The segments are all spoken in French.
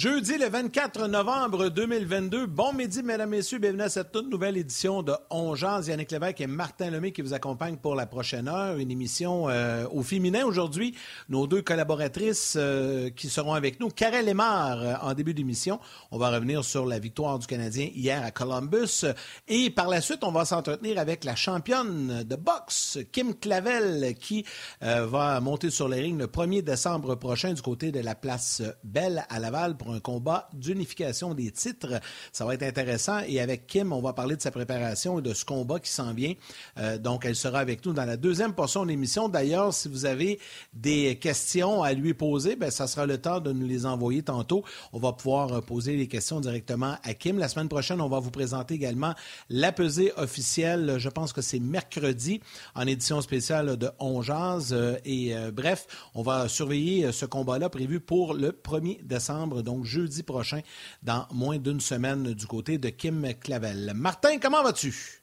Jeudi le 24 novembre 2022. Bon midi, mesdames, messieurs. Bienvenue à cette toute nouvelle édition de On Yannick Lévesque et Martin Lemay qui vous accompagnent pour la prochaine heure. Une émission euh, au féminin aujourd'hui. Nos deux collaboratrices euh, qui seront avec nous. Karel Lemar euh, en début d'émission. On va revenir sur la victoire du Canadien hier à Columbus. Et par la suite, on va s'entretenir avec la championne de boxe, Kim Clavel, qui va monter sur les rings le 1er décembre prochain du côté de la place Belle à Laval un combat d'unification des titres. Ça va être intéressant. Et avec Kim, on va parler de sa préparation et de ce combat qui s'en vient. Euh, donc, elle sera avec nous dans la deuxième portion de l'émission. D'ailleurs, si vous avez des questions à lui poser, bien, ça sera le temps de nous les envoyer tantôt. On va pouvoir euh, poser les questions directement à Kim. La semaine prochaine, on va vous présenter également la pesée officielle. Je pense que c'est mercredi en édition spéciale de On euh, Et bref, on va surveiller ce combat-là prévu pour le 1er décembre donc jeudi prochain, dans moins d'une semaine du côté de Kim Clavel. Martin, comment vas-tu?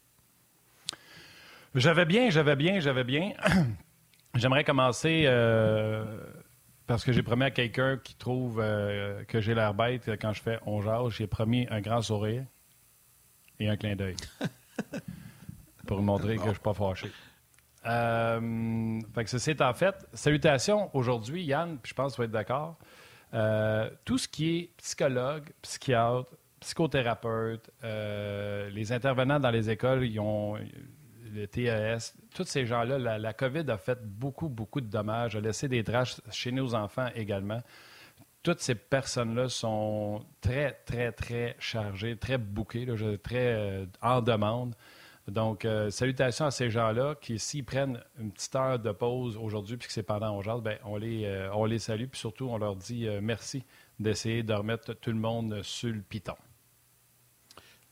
J'avais bien, j'avais bien, j'avais bien. J'aimerais commencer euh, parce que j'ai promis à quelqu'un qui trouve euh, que j'ai l'air bête quand je fais on jase, j'ai promis un grand sourire et un clin d'œil pour montrer que je ne suis pas fâché. Euh, fait que c'est en fait. Salutations aujourd'hui, Yann, je pense que tu vas être d'accord. Euh, tout ce qui est psychologue, psychiatre, psychothérapeute, euh, les intervenants dans les écoles, ils ont le TES, tous ces gens-là, la, COVID a fait beaucoup, beaucoup de dommages, a laissé des traces chez nos enfants également. Toutes ces personnes-là sont très, très, très chargées, très bouquées, très euh, en demande. Donc, euh, salutations à ces gens-là qui, s'ils prennent une petite heure de pause aujourd'hui puis que c'est pendant on ben, on, les, euh, on les salue puis surtout, on leur dit euh, merci d'essayer de remettre tout le monde sur le piton.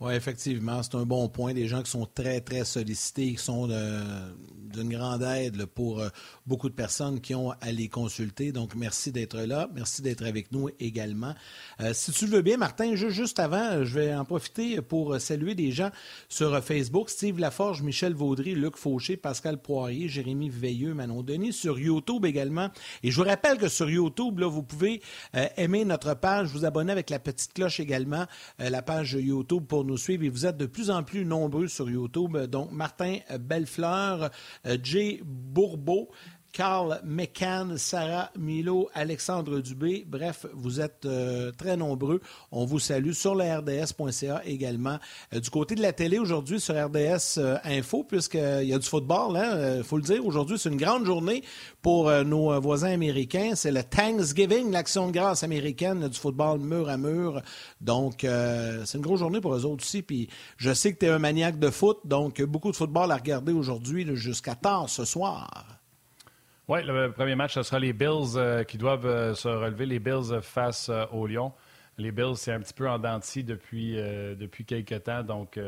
Oui, effectivement, c'est un bon point. Des gens qui sont très, très sollicités, qui sont d'une grande aide pour euh, beaucoup de personnes qui ont à les consulter. Donc, merci d'être là. Merci d'être avec nous également. Euh, si tu le veux bien, Martin, juste avant, je vais en profiter pour saluer des gens sur Facebook. Steve Laforge, Michel Vaudry, Luc Fauché, Pascal Poirier, Jérémy Veilleux, Manon Denis, sur YouTube également. Et je vous rappelle que sur YouTube, là, vous pouvez euh, aimer notre page, vous abonner avec la petite cloche également, la page YouTube pour nous et vous êtes de plus en plus nombreux sur YouTube. Donc, Martin Bellefleur, euh, Jay Bourbeau, Carl McCann, Sarah Milo, Alexandre Dubé. Bref, vous êtes euh, très nombreux. On vous salue sur la RDS.ca également. Euh, du côté de la télé aujourd'hui sur RDS euh, Info, puisqu'il y a du football, il hein, faut le dire. Aujourd'hui, c'est une grande journée pour nos voisins américains. C'est le Thanksgiving, l'action de grâce américaine du football mur à mur. Donc, c'est une grosse journée pour eux autres aussi. Puis, je sais que tu es un maniaque de foot, donc beaucoup de football à regarder aujourd'hui jusqu'à tard ce soir. Oui, le premier match, ce sera les Bills euh, qui doivent euh, se relever, les Bills face euh, aux Lions. Les Bills, c'est un petit peu en denti depuis, depuis quelques temps, donc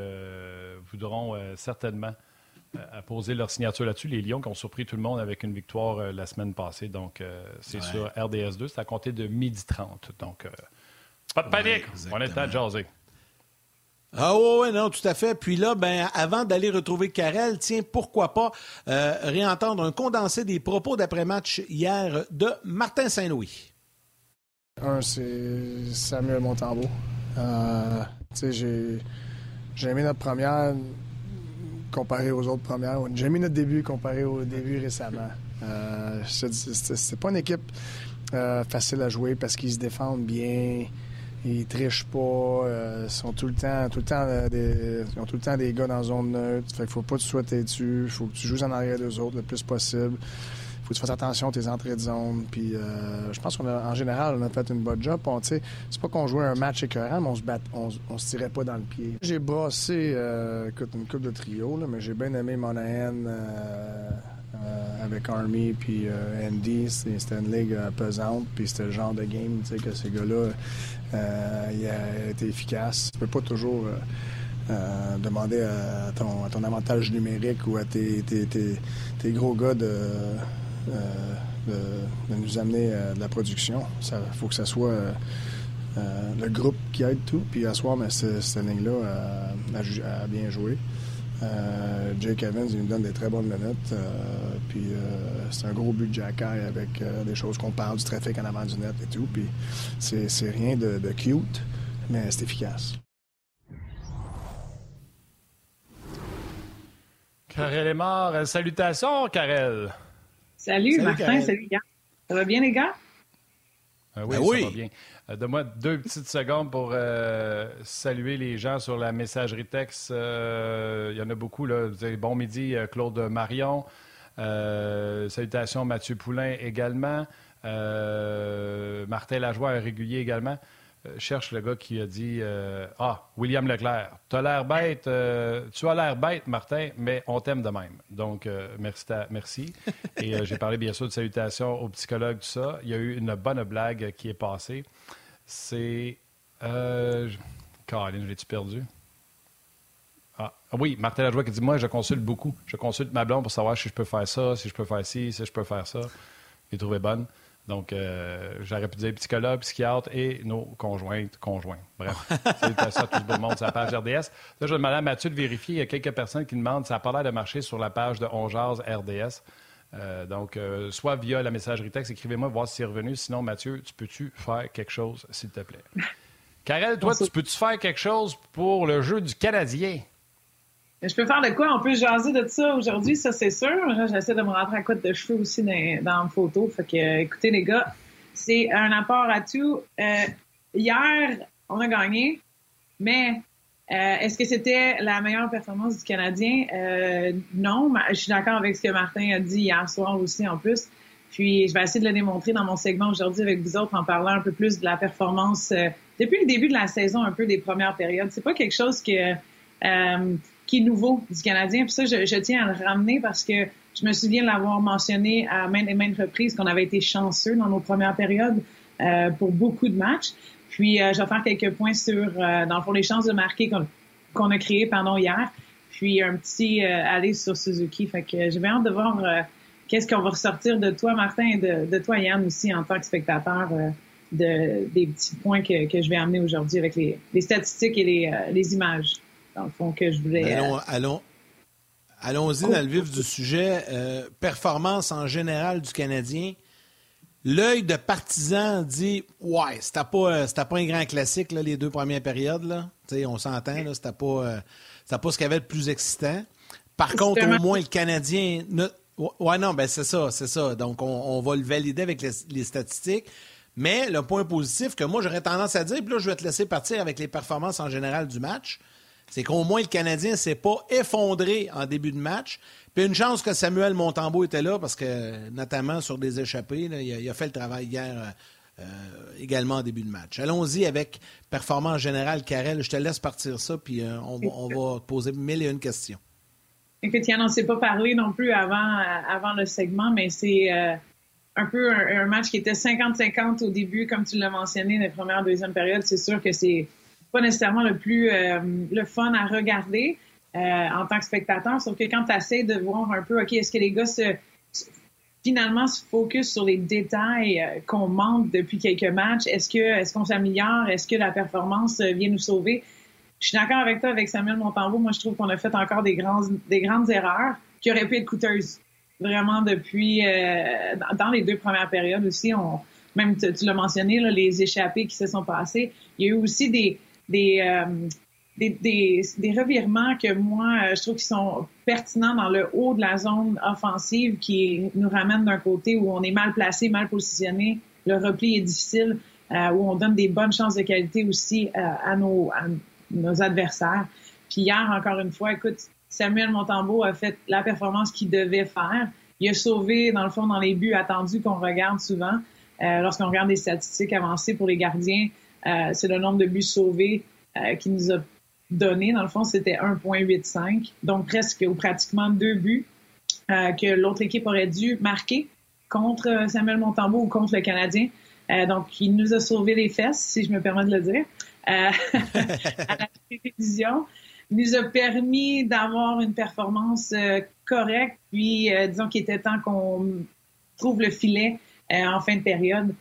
voudront certainement poser leur signature là-dessus. Les Lions qui ont surpris tout le monde avec une victoire la semaine passée, donc c'est sur RDS2, c'est à compter de midi 30. Donc, pas de panique, on est à jaser. Ah oui, non, tout à fait. Puis là, ben, avant d'aller retrouver Karel, tiens, pourquoi pas euh, réentendre un condensé des propos d'après-match hier de Martin Saint-Louis. Un, c'est Samuel Montembeau. Euh, j'ai, aimé notre première comparé aux autres premières. J'ai aimé notre début comparé au début récemment. Euh, c'est pas une équipe euh, facile à jouer parce qu'ils se défendent bien. Ils trichent pas. Euh, sont tout le temps, tout le temps euh, des, ils ont tout le temps des gars dans la zone neutre. Fait faut pas te souhaiter dessus. Faut que tu joues en arrière des autres le plus possible. Faut que tu fasses attention à tes entrées de zone. Puis euh, je pense qu'en général, on a fait une bonne job. C'est pas qu'on jouait un match écœurant, mais on se bat, on, se tirait pas dans le pied. J'ai brassé une coupe de trio, mais j'ai bien aimé Monahan. Avec Army puis Andy, c'était une ligue pesante, puis c'était le genre de game que ces gars-là euh, il a été efficace. Tu peux pas toujours euh, euh, demander à ton, avantage numérique ou à tes, gros gars de, nous amener de la production. Il faut que ce soit le groupe qui aide tout. Puis à soir, mais cette ligne-là a, bien joué. Jake Evans, il nous donne des très bonnes minutes. puis c'est un gros but de Jacky avec des choses qu'on parle, du trafic en avant du net et tout. Puis c'est rien de, de cute, mais c'est efficace. Karel est mort. Salutations, Karel. Salut, Martin, salut, gars. Ça va bien, les gars? Euh, oui, ben ça va bien. Euh, donne-moi deux petites secondes pour euh, saluer les gens sur la messagerie texte. Il y en a beaucoup. Là. Bon midi, Claude Marion. salutations, Mathieu Poulain également. Martin Lajoie, un régulier également. Euh, cherche le gars qui a dit euh, Ah, William Leclerc, tu as l'air bête, euh, tu as l'air bête, Martin, mais on t'aime de même. Donc, merci. merci. Et j'ai parlé bien sûr de salutations au psychologue, tout ça. Il y a eu une bonne blague qui est passée. C'est. Caroline, l'ai-tu perdu? Ah, oui, Martin Lajoie qui dit Moi, je consulte beaucoup. Je consulte ma blonde pour savoir si je peux faire ça, si je peux faire ci, si je peux faire ça. Je l'ai bonne. Donc, euh, j'aurais pu dire psychologue, psychiatre et nos conjointes, conjoints. Bref, c'est ça tout le monde sur la page RDS. Là, je vais demander à Mathieu de vérifier. Il y a quelques personnes qui demandent ça n'a pas l'air de marcher sur la page de Ongeaz RDS. Euh, donc, euh, soit via la messagerie texte, écrivez-moi, voir si c'est revenu. Sinon, Mathieu, tu peux-tu faire quelque chose, s'il te plaît? Karel, toi, tu peux-tu faire quelque chose pour le jeu du Canadien? Je peux faire de quoi? On peut jaser de ça aujourd'hui, ça c'est sûr. J'essaie de me rentrer à côté de cheveux aussi dans, dans la photo. Fait que, écoutez les gars, c'est un apport à tout. Euh, hier, on a gagné, mais euh, est-ce que c'était la meilleure performance du Canadien? Euh, non, je suis d'accord avec ce que Martin a dit hier soir aussi en plus. Puis je vais essayer de le démontrer dans mon segment aujourd'hui avec vous autres en parlant un peu plus de la performance depuis le début de la saison, un peu des premières périodes. C'est pas quelque chose que qui est nouveau du Canadien. Puis ça, je, tiens à le ramener parce que je me souviens de l'avoir mentionné à maintes et maintes reprises qu'on avait été chanceux dans nos premières périodes euh, pour beaucoup de matchs. Puis euh, je vais faire quelques points sur, euh, dans le fond, les chances de marquer qu'on a créées pendant hier. Puis un petit aller sur Suzuki. Fait que j'ai hâte de voir qu'est-ce qu'on va ressortir de toi, Martin, et de, toi, Yann, aussi, en tant que spectateur. De, des petits points que, que je vais amener aujourd'hui avec les, les, statistiques et les, les images dans le fond, que je voulais. Allons, euh, allons, allons-y dans le vif du sujet. Euh, performance en général du Canadien. L'œil de partisan dit Ouais, c'était pas, euh, c'était pas un grand classique, là, les deux premières périodes. Là. on s'entend, là, c'était pas, pas ce qu'il y avait de plus excitant. Par contre, au moins, le Canadien. Ne... Ouais, non, ben c'est ça, c'est ça. Donc, on, va le valider avec les, les, statistiques. Mais le point positif que moi, j'aurais tendance à dire, puis là, je vais te laisser partir avec les performances en général du match c'est qu'au moins le Canadien s'est pas effondré en début de match. Puis une chance que Samuel Montembeau était là parce que, notamment sur des échappées, il, a, fait le travail hier euh, euh, également en début de match. Allons-y avec performance générale, Karel. Je te laisse partir ça, puis euh, on, va te poser mille et une questions. Écoute, Yann, on ne s'est pas parlé non plus avant, avant le segment, mais c'est un peu un, match qui était 50-50 au début, comme tu l'as mentionné, les premières, deuxième période. C'est sûr que c'est pas nécessairement le plus euh, le fun à regarder euh, en tant que spectateur. Sauf que quand tu essaies de voir un peu, OK, est-ce que les gars se, finalement se focus sur les détails euh, qu'on manque depuis quelques matchs? Est-ce que est-ce qu'on s'améliore? Est-ce que la performance vient nous sauver? Je suis d'accord avec toi, avec Samuel Montembeau. Moi, je trouve qu'on a fait encore des, grandes des grandes erreurs qui auraient pu être coûteuses. Vraiment, depuis dans les deux premières périodes aussi, on, même tu, l'as mentionné, les échappées qui se sont passées. Il y a eu aussi des, euh, des, des, des, revirements que moi, euh, je trouve qui sont pertinents dans le haut de la zone offensive qui nous ramènent d'un côté où on est mal placé, mal positionné, le repli est difficile, euh, où on donne des bonnes chances de qualité aussi à, nos, à nos adversaires. Puis hier, encore une fois, écoute, Samuel Montembeau a fait la performance qu'il devait faire. Il a sauvé, dans le fond, dans les buts attendus qu'on regarde souvent. Lorsqu'on regarde les statistiques avancées pour les gardiens, euh, c'est le nombre de buts sauvés euh, qui nous a donné. Dans le fond, c'était 1,85, donc presque ou pratiquement deux buts euh, que l'autre équipe aurait dû marquer contre Samuel Montembeau ou contre le Canadien. donc, il nous a sauvé les fesses, si je me permets de le dire, à la télévision. Il nous a permis d'avoir une performance correcte, puis disons qu'il était temps qu'on trouve le filet en fin de période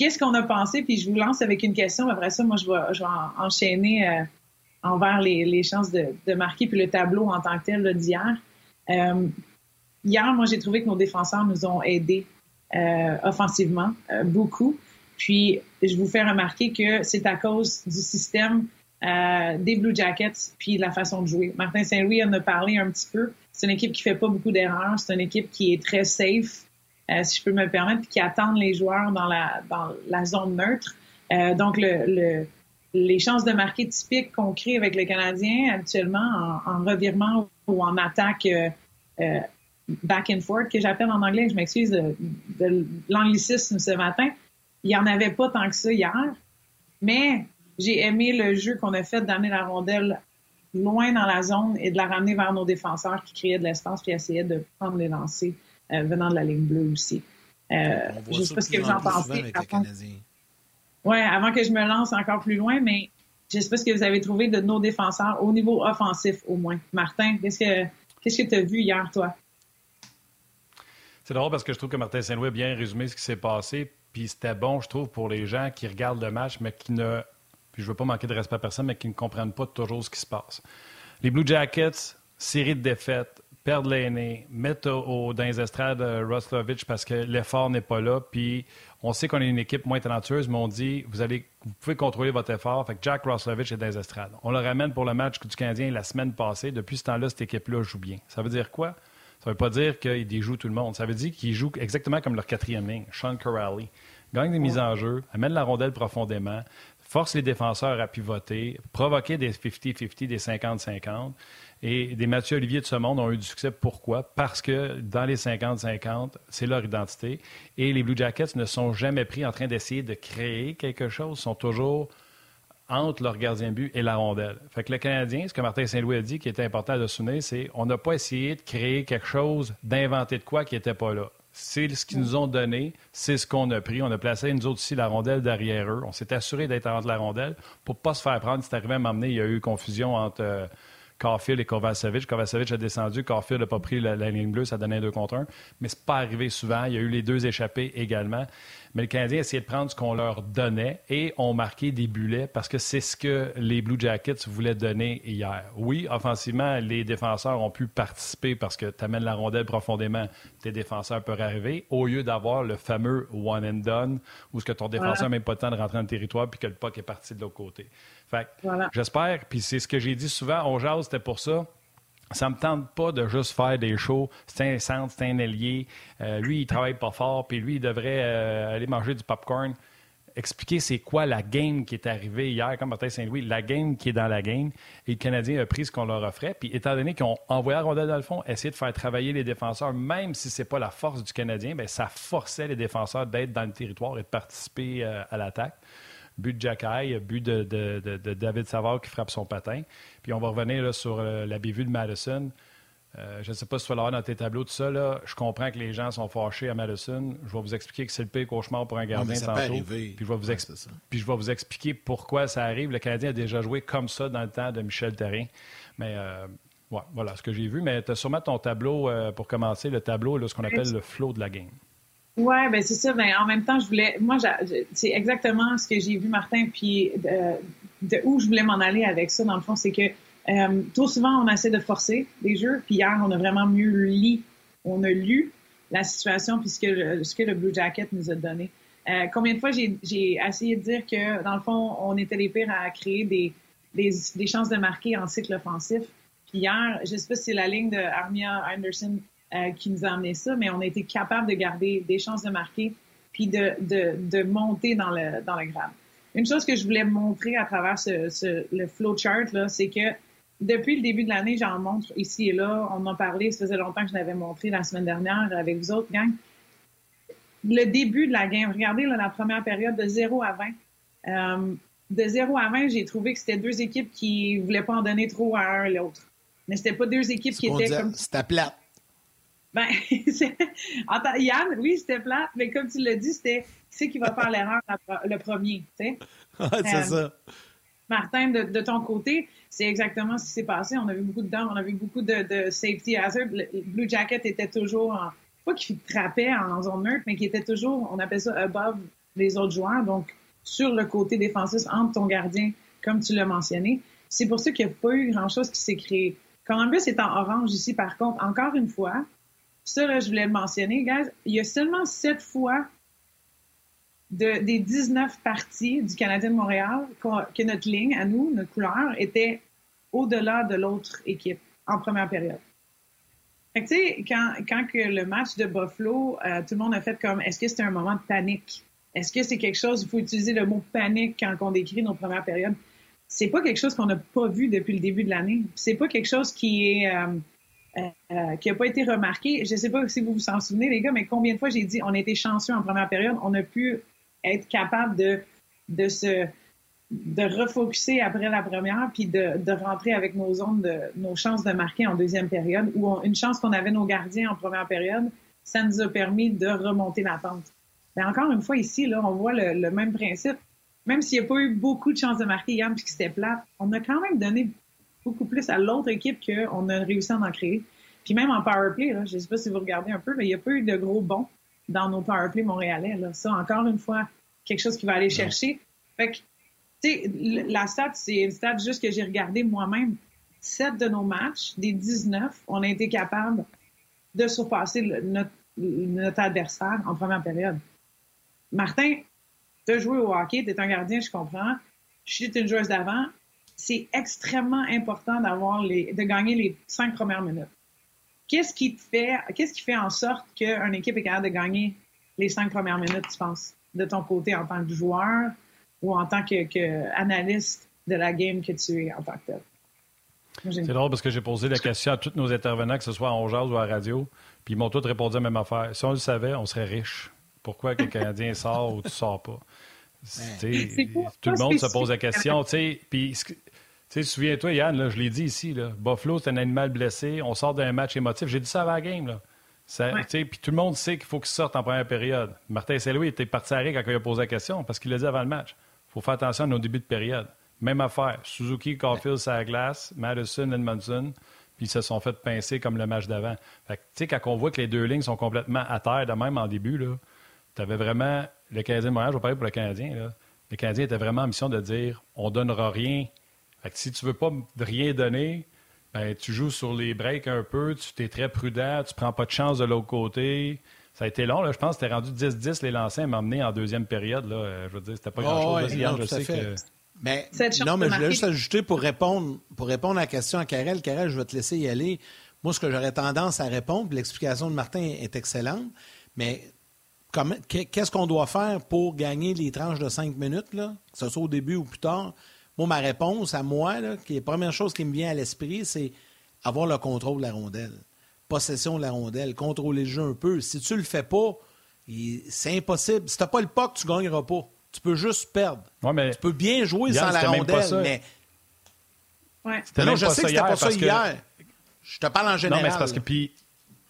qu'est-ce qu'on a pensé? Puis je vous lance avec une question. Après ça, moi, je vais, enchaîner euh, envers les, chances de, marquer, puis le tableau en tant que tel d'hier. Euh, hier, moi, j'ai trouvé que nos défenseurs nous ont aidés euh, offensivement beaucoup. Puis, je vous fais remarquer que c'est à cause du système des Blue Jackets puis de la façon de jouer. Martin Saint-Louis en a parlé un petit peu. C'est une équipe qui fait pas beaucoup d'erreurs. C'est une équipe qui est très safe, si je peux me le permettre, qui attend les joueurs dans la, zone neutre. donc, le les chances de marquer typiques qu'on crée avec les Canadiens actuellement en, revirement ou en attaque euh, euh, back and forth, que j'appelle en anglais, je m'excuse de, l'anglicisme ce matin, il n'y en avait pas tant que ça hier, mais j'ai aimé le jeu qu'on a fait d'amener la rondelle loin dans la zone et de la ramener vers nos défenseurs qui créaient de l'espace puis essayaient de prendre les lancers euh, venant de la ligne bleue aussi. je ne sais pas ce que vous en pensez. Oui, avant que je me lance encore plus loin, mais je ne sais pas ce que vous avez trouvé de nos défenseurs au niveau offensif au moins. Martin, qu'est-ce que qu'est-ce que tu as vu hier, toi? C'est drôle parce que je trouve que Martin Saint-Louis a bien résumé ce qui s'est passé. Puis c'était bon, je trouve, pour les gens qui regardent le match, mais qui ne. Puis je veux pas manquer de respect à personne, mais qui ne comprennent pas toujours ce qui se passe. Les Blue Jackets, série de défaites, perdent l'aîné, mettent au, dans les estrades euh, Roslovich parce que l'effort n'est pas là. Puis on sait qu'on est une équipe moins talentueuse, mais on dit vous allez, vous pouvez contrôler votre effort. Fait que Jack Roslovich est dans les estrades. On le ramène pour le match du Canadien la semaine passée. Depuis ce temps-là, cette équipe-là joue bien. Ça veut dire quoi? Ça ne veut pas dire qu'il joue tout le monde. Ça veut dire qu'il joue exactement comme leur quatrième ligne, Sean Corrali. Gagne des mises en jeu, amène la rondelle profondément, force les défenseurs à pivoter, provoquer des 50-50, des 50-50. Et des Mathieu Olivier de ce monde ont eu du succès. Pourquoi? Parce que dans les 50-50, c'est leur identité. Et les Blue Jackets ne sont jamais pris en train d'essayer de créer quelque chose, sont toujours entre leur gardien but et la rondelle. Fait que le Canadien, ce que Martin Saint-Louis a dit, qui était important de souligner, c'est on n'a pas essayé de créer quelque chose, d'inventer de quoi qui n'était pas là. C'est ce qu'ils nous ont donné, c'est ce qu'on a pris. On a placé nous autres aussi la rondelle derrière eux. On s'est assuré d'être entre la rondelle pour ne pas se faire prendre. C'est arrivé à m'emmener, il y a eu confusion entre euh, Caulfield et Kovacevic. Kovacevic a descendu, Caulfield n'a pas pris la, ligne bleue, ça donnait un 2 contre 1. Mais c'est pas arrivé souvent. Il y a eu les deux échappés également. Mais le Canadien a essayé de prendre ce qu'on leur donnait et ont marqué des bulets parce que c'est ce que les Blue Jackets voulaient donner hier. Oui, offensivement, les défenseurs ont pu participer parce que tu amènes la rondelle profondément, tes défenseurs peuvent arriver, au lieu d'avoir le fameux one and done où ce que ton défenseur n'a même pas le temps de rentrer dans le territoire puis que le puck est parti de l'autre côté. Fait j'espère, puis c'est ce que j'ai dit souvent, on jase, c'était pour ça ça me tente pas de juste faire des shows. C'est un centre, c'est un ailier. Euh, lui, il travaille pas fort, puis lui, il devrait euh, aller manger du popcorn. Expliquer c'est quoi la game qui est arrivée hier, comme Martin Saint-Louis, la game qui est dans la game. Et le Canadien a pris ce qu'on leur offrait. Puis étant donné qu'ils ont envoyé la rondelle dans le fond, essayé de faire travailler les défenseurs, même si c'est pas la force du Canadien, bien, ça forçait les défenseurs d'être dans le territoire et de participer euh, à l'attaque but de Jack but de, David Savard qui frappe son patin. Puis on va revenir sur euh, la bévue de Madison. Euh, je ne sais pas si tu vas l'avoir dans tes tableaux, tout ça. Là. Je comprends que les gens sont fâchés à Madison. Je vais vous expliquer que c'est le pire cauchemar pour un gardien tantôt. Puis je, vais vous puis je vais vous expliquer pourquoi ça arrive. Le Canadien a déjà joué comme ça dans le temps de Michel Terrien. Mais euh, voilà ce que j'ai vu. Mais tu as sûrement ton tableau, pour commencer, le tableau, ce qu'on appelle le flow de la game. Oui, ben c'est ça. Ben, en même temps, je voulais. Moi, c'est exactement ce que j'ai vu, Martin, puis de, où je voulais m'en aller avec ça, dans le fond, c'est que euh, trop souvent, on essaie de forcer des jeux, puis hier, on a vraiment mieux lu, on a lu la situation puis ce que, ce que le Blue Jacket nous a donné. Euh, combien de fois j'ai essayé de dire que, dans le fond, on était les pires à créer des, des, des chances de marquer en cycle offensif. Puis hier, je sais pas si c'est la ligne de Armia Anderson euh, qui nous a amené ça, mais on a été capable de garder des chances de marquer puis de, de, de monter dans le, dans le grade. Une chose que je voulais montrer à travers ce, ce le flowchart, là, c'est que depuis le début de l'année, j'en montre ici et là. On en parlait, ça faisait longtemps que je l'avais montré la semaine dernière avec vous autres, gang. Le début de la game, regardez là, la première période de 0 à 20. Euh, de 0 à 20, j'ai trouvé que c'était deux équipes qui voulaient pas en donner trop à un et l'autre. Mais c'était pas deux équipes qui étaient comme... C'était plate. Ben, Yann, oui, c'était plat, mais comme tu l'as dit, c'était qui c'est qui va faire l'erreur le premier, tu sais? c'est euh, ça. Martin, de, ton côté, c'est exactement ce qui s'est passé. On a vu beaucoup de dents, on a vu beaucoup de, safety hazard. Le Blue Jacket était toujours en, pas qu'il trappait en zone neutre, mais qui était toujours, on appelle ça above les autres joueurs, donc sur le côté défensif entre ton gardien, comme tu l'as mentionné. C'est pour ça qu'il n'y a pas eu grand-chose qui s'est créé. Columbus est en orange ici, par contre, encore une fois, ça, là, je voulais le mentionner, guys, il y a seulement sept fois de, des 19 parties du Canadien de Montréal que notre ligne, à nous, notre couleur, était au-delà de l'autre équipe en première période. Fait que, tu sais, quand, quand que le match de Buffalo, euh, tout le monde a fait comme, est-ce que c'était un moment de panique? Est-ce que c'est quelque chose, il faut utiliser le mot panique quand on décrit nos premières périodes? C'est pas quelque chose qu'on n'a pas vu depuis le début de l'année. C'est pas quelque chose qui est, euh, euh, qui a pas été remarqué. Je sais pas si vous vous en souvenez, les gars, mais combien de fois j'ai dit, on a été chanceux en première période, on a pu être capable de, se, de refocuser après la première, puis de, rentrer avec nos chances de marquer en deuxième période, ou une chance qu'on avait nos gardiens en première période, ça nous a permis de remonter la pente. Mais encore une fois, ici, là, on voit le, même principe. Même s'il n'y a pas eu beaucoup de chances de marquer hier, puis que c'était plat, on a quand même donné beaucoup plus à l'autre équipe qu'on a réussi à en créer. Puis même en powerplay, là, je ne sais pas si vous regardez un peu, mais il n'y a pas eu de gros bons dans nos powerplay montréalais. Là. Ça, encore une fois, quelque chose qui va aller chercher. Fait que sais, la stat, c'est une stat juste que j'ai regardé moi-même. Sept de nos matchs, des 19, on a été capable de surpasser notre, notre, adversaire en première période. Martin, tu as joué au hockey, tu es un gardien, je comprends. Je suis une joueuse d'avant. C'est extrêmement important d'avoir les, de gagner les cinq premières minutes. Qu'est-ce qui te fait, qu'est-ce qui fait en sorte qu'une équipe est capable de gagner les cinq premières minutes, tu penses, de ton côté en tant que joueur, ou en tant qu'analyste de la game que tu es en tant que tel? C'est drôle parce que j'ai posé la question à tous nos intervenants, que ce soit en jazz ou à radio, puis ils m'ont tous répondu à la même affaire. Si on le savait, on serait riche. Pourquoi que le Canadien sort ou tu sors pas? tout le monde se pose la question. Puis, souviens-toi, Yann, je l'ai dit ici, là, Buffalo, c'est un animal blessé. On sort d'un match émotif. J'ai dit ça avant la game. Là. Puis tout le monde sait qu'il faut qu'il sorte en première période. Martin Saint-Louis était parti à quand il a posé la question parce qu'il l'a dit avant le match. Il faut faire attention à nos débuts de période. Même affaire. Suzuki, Caulfield, glace, Madison, Edmondson, puis ils se sont fait pincer comme le match d'avant. Tu sais, quand on voit que les deux lignes sont complètement à terre, de même en début, tu avais vraiment le Canadien de Montréal, je vais parler pour le Canadien, là. le Canadien était vraiment en mission de dire on donnera rien. Fait que si tu veux pas rien donner, ben, tu joues sur les breaks un peu, tu es très prudent, tu prends pas de chance de l'autre côté. Ça a été long, là. je pense que c'était rendu 10-10 les lancers à m'emmener en deuxième période. Là. Euh, je veux dire, c'était pas grand-chose. Oh, je sais que... Mais, non, mais je voulais juste ajouter pour répondre, pour répondre à la question à Karel. Karel, je vais te laisser y aller. Moi, ce que j'aurais tendance à répondre, l'explication de Martin est excellente, mais qu'est-ce qu'on doit faire pour gagner les tranches de cinq minutes, là, que ce soit au début ou plus tard? Moi, ma réponse à moi, là, qui est la première chose qui me vient à l'esprit, c'est avoir le contrôle de la rondelle possession de la rondelle, contrôler le jeu un peu. Si tu le fais pas, c'est impossible. Si tu n'as pas le puck, tu ne gagneras pas. Tu peux juste perdre. Tu peux bien jouer sans la rondelle, mais. Ouais. Non, je sais que c'était pas ça hier. Je te parle en général. Non, mais c'est parce que. Puis,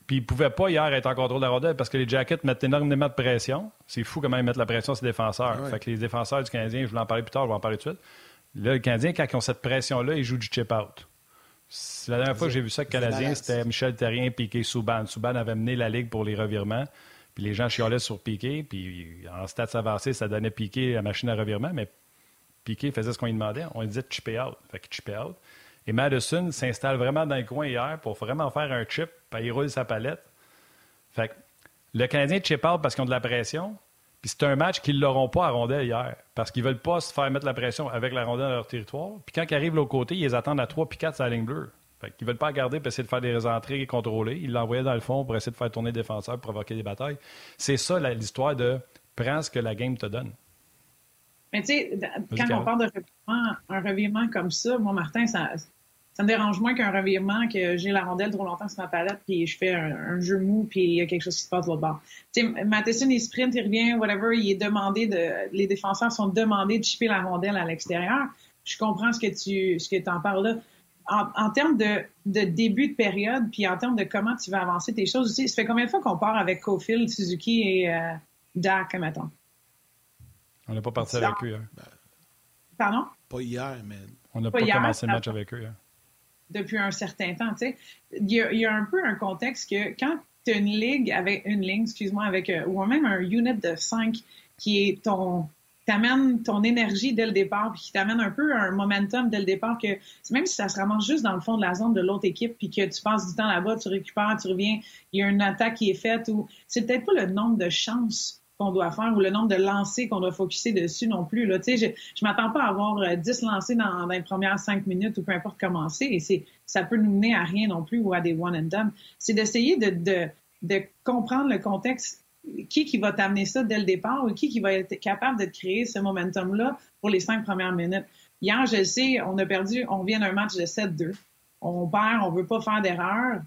puis ils ne pouvaient pas hier être en contrôle de la rondelle parce que les Jackets mettent énormément de pression. C'est fou comment ils mettent la pression sur les défenseurs. Fait que les défenseurs du Canadien, je voulais en parler plus tard, je vais en parler tout de suite. Là, le Canadien, quand ils ont cette pression-là, ils jouent du chip-out. La dernière fois que j'ai vu ça, le Canadien, c'était Michel Terrien, Piqué, Souban. Souban avait mené la Ligue pour les revirements. Puis les gens chialaient sur Piqué. Puis en stats avancés, ça donnait Piqué la machine à revirement. Mais Piqué faisait ce qu'on lui demandait. On lui disait chipper out. Fait qu'il chipper out. Et Madison s'installe vraiment dans le coin hier pour vraiment faire un chip. Puis il roule sa palette. Fait que le Canadien chip out parce qu'ils ont de la pression. Puis c'est un match qu'ils l'auront pas à rondelle hier. Parce qu'ils veulent pas se faire mettre la pression avec la rondelle dans leur territoire. Puis quand ils arrivent de l'autre côté, ils les attendent à 3 puis 4 sur la ligne bleue. Fait qu'ils veulent pas garder pour essayer de faire des entrées contrôlées. Ils l'envoyaient dans le fond pour essayer de faire tourner le défenseur pour provoquer des batailles. C'est ça l'histoire de prends ce que la game te donne. Mais tu sais, quand on parle de revirement, un revirement comme ça, moi, Martin, ça, ça me dérange moins qu'un revirement que j'ai la rondelle trop longtemps sur ma palette puis je fais un, jeu mou puis il y a quelque chose qui se passe de l'autre bord. Tu sais, Matheson, il sprint, il revient, whatever, il est demandé de, les défenseurs sont demandés de chipper la rondelle à l'extérieur. Je comprends ce que tu, ce que en parles là. En, termes de, de, début de période, puis en termes de comment tu vas avancer tes choses aussi, ça fait combien de fois qu'on part avec Cofield, Suzuki et euh, Dak, mettons? On n'est pas parti avec eux. Hein. Pardon? Pas hier, mais... On n'a pas, commencé le match avec eux. Hein depuis un certain temps. Tu sais. il, y a, un peu un contexte que quand tu as une ligue avec une ligne, excuse-moi, avec euh, ou même un unit de 5 qui est ton t'amène ton énergie dès le départ, puis qui t'amène un peu un momentum dès le départ, que même si ça se ramasse juste dans le fond de la zone de l'autre équipe, puis que tu passes du temps là-bas, tu récupères, tu reviens, il y a une attaque qui est faite, ou c'est peut-être pas le nombre de chances qu'on doit faire ou le nombre de lancers qu'on doit focuser dessus non plus. Là. Je ne m'attends pas à avoir 10 lancers dans, les premières 5 minutes ou peu importe comment c'est. Et c'est, ça peut nous mener à rien non plus ou à des one and done. C'est d'essayer de, de, de comprendre le contexte qui qui va t'amener ça dès le départ ou qui qui va être capable de créer ce momentum-là pour les cinq premières minutes. Hier, je sais, on a perdu, on vient d'un match de 7-2. On perd, on veut pas faire d'erreur.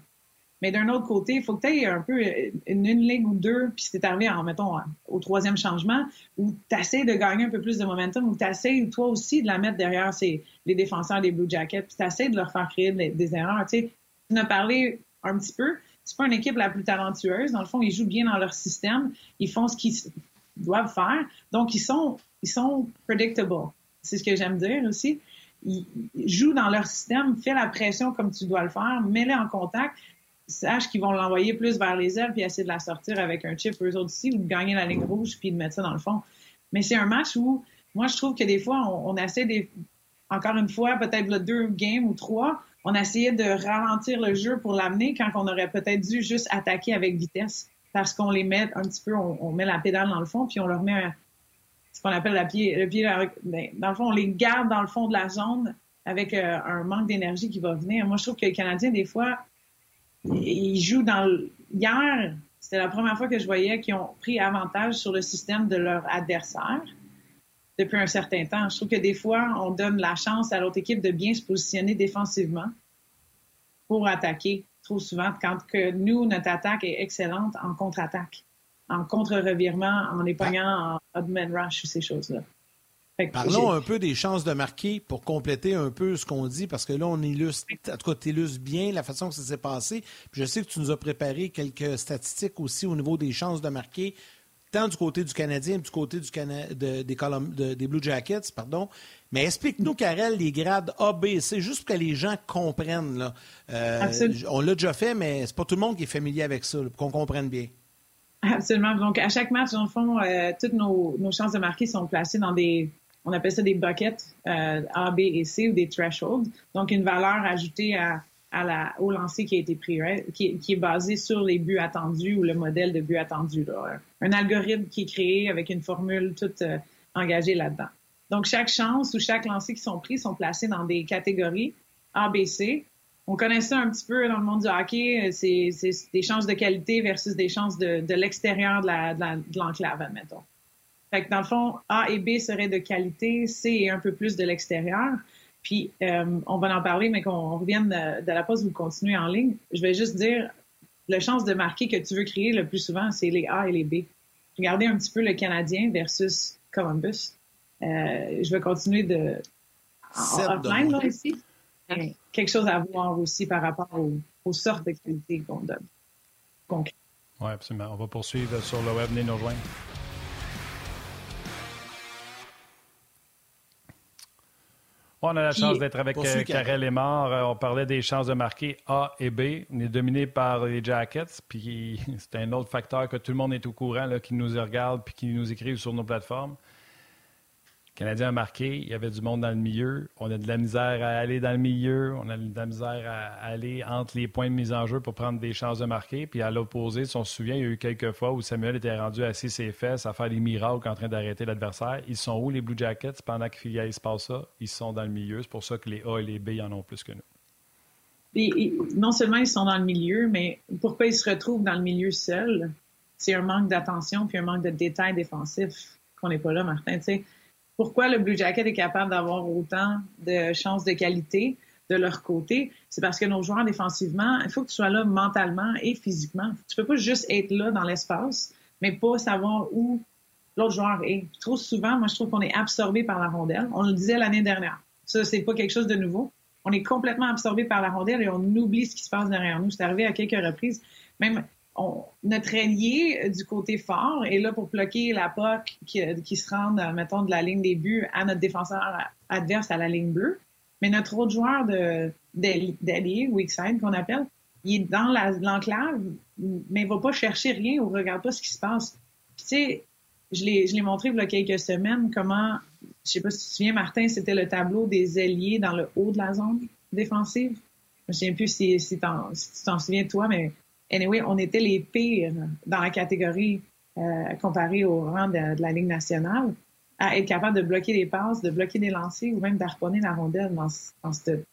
Mais d'un autre côté, il faut que tu aies un peu une, une, ligne ou deux, puis c'est arrivé, en, mettons, au troisième changement, où tu essaies de gagner un peu plus de momentum, où tu essaies, toi aussi, de la mettre derrière les défenseurs des Blue Jackets, puis tu essaies de leur faire créer des, erreurs. Tu sais, tu en as parlé un petit peu, c'est pas une équipe la plus talentueuse. Dans le fond, ils jouent bien dans leur système. Ils font ce qu'ils doivent faire. Donc, ils sont, ils sont predictable. C'est ce que j'aime dire aussi. Ils jouent dans leur système, fais la pression comme tu dois le faire, mets-les en contact, sache qu'ils vont l'envoyer plus vers les ailes puis essayer de la sortir avec un chip eux autres aussi ou de gagner la ligne rouge puis de mettre ça dans le fond. Mais c'est un match où moi je trouve que des fois on, essaie des encore une fois peut-être deux games ou trois on essayait de ralentir le jeu pour l'amener quand on aurait peut-être dû juste attaquer avec vitesse parce qu'on les met un petit peu, on, met la pédale dans le fond, puis on leur met ce qu'on appelle la pied, le pied, ben, dans le fond, on les garde dans le fond de la zone avec euh, un manque d'énergie qui va venir. Moi, je trouve que les Canadiens, des fois, ils jouent dans le... Hier, c'était la première fois que je voyais qu'ils ont pris avantage sur le système de leur adversaire depuis un certain temps. Je trouve que des fois, on donne la chance à l'autre équipe de bien se positionner défensivement pour attaquer trop souvent, quand que nous, notre attaque est excellente en contre-attaque, en contre-revirement, en épognant en odd man rush ou ces choses-là. Parlons un peu des chances de marquer pour compléter un peu ce qu'on dit, parce que là, on illustre, en tout cas, tu illustres bien la façon que ça s'est passé. Puis je sais que tu nous as préparé quelques statistiques aussi au niveau des chances de marquer tant du côté du Canadien que du côté du des, des Blue Jackets. pardon. Mais explique-nous, Karel, les grades A, B, C, juste pour que les gens comprennent. Là. Euh, on l'a déjà fait, mais c'est pas tout le monde qui est familier avec ça, pour qu'on comprenne bien. Absolument. Donc, à chaque match, dans le fond, euh, toutes nos, chances de marquer sont placées dans des, on appelle ça des buckets euh, A, B et C ou des thresholds. Donc, une valeur ajoutée à, la, au lancer qui a été pris, qui, est basé sur les buts attendus ou le modèle de but attendu. Là. Un algorithme qui est créé avec une formule toute euh, engagée là-dedans. Donc, chaque chance ou chaque lancer qui sont pris sont placés dans des catégories A, B, C. On connaît ça un petit peu dans le monde du hockey. C'est des chances de qualité versus des chances de, de l'extérieur de l'enclave, la, admettons. Fait que dans le fond, A et B seraient de qualité, C est un peu plus de l'extérieur. Puis, euh, on va en parler, mais qu'on revienne de, la pause, vous continuez en ligne. Je vais juste dire, la chance de marquer que tu veux créer le plus souvent, c'est les A et les B. Regardez un petit peu le Canadien versus Columbus. Euh, je vais continuer de... En offline, là, ici. Quelque chose à voir aussi par rapport aux, sortes d'activités qu'on donne. Oui, absolument. On va poursuivre sur le web. Venez nous rejoindre. On a la chance d'être avec euh, Karel Lemar. Euh, on parlait des chances de marquer A et B. On est dominé par les Jackets. Puis c'est un autre facteur que tout le monde est au courant, là, qui nous regarde puis qui nous écrivent sur nos plateformes. Canadien a marqué, il y avait du monde dans le milieu. On a de la misère à aller dans le milieu. On a de la misère à aller entre les points de mise en jeu pour prendre des chances de marquer. Puis à l'opposé, si on se souvient, il y a eu quelques fois où Samuel était rendu assis ses fesses à faire des miracles en train d'arrêter l'adversaire. Ils sont où les Blue Jackets pendant qu'il se passe ça? Ils sont dans le milieu. C'est pour ça que les A et les B en ont plus que nous. non seulement ils sont dans le milieu, mais pourquoi ils se retrouvent dans le milieu seul? C'est un manque d'attention puis un manque de détails défensifs qu'on n'est pas là, Martin. Tu sais, pourquoi le Blue Jacket est capable d'avoir autant de chances de qualité de leur côté, c'est parce que nos joueurs défensivement, il faut que tu sois là mentalement et physiquement. Tu peux pas juste être là dans l'espace, mais pas savoir où l'autre joueur est. trop souvent, moi, je trouve qu'on est absorbé par la rondelle. On le disait l'année dernière. Ça, c'est pas quelque chose de nouveau. On est complètement absorbé par la rondelle et on oublie ce qui se passe derrière nous. C'est arrivé à quelques reprises. Même notre ailier euh, du côté fort est là pour bloquer la POC qui, euh, qui, se rend, euh, mettons, de la ligne des buts à notre défenseur adverse à la ligne bleue. Mais notre autre joueur d'allié, weak qu'on appelle, il est dans l'enclave, mais il va pas chercher rien ou regarde pas ce qui se passe. Tu sais, je l'ai montré il y a quelques semaines comment, je sais pas si tu te souviens, Martin, c'était le tableau des ailiers dans le haut de la zone défensive. Je ne sais plus si, si, tu t'en souviens toi, mais anyway, on était les pires dans la catégorie euh, comparée au rang de, la Ligue nationale à être capable de bloquer des passes, de bloquer des lancers ou même d'harponner la rondelle dans, dans cette,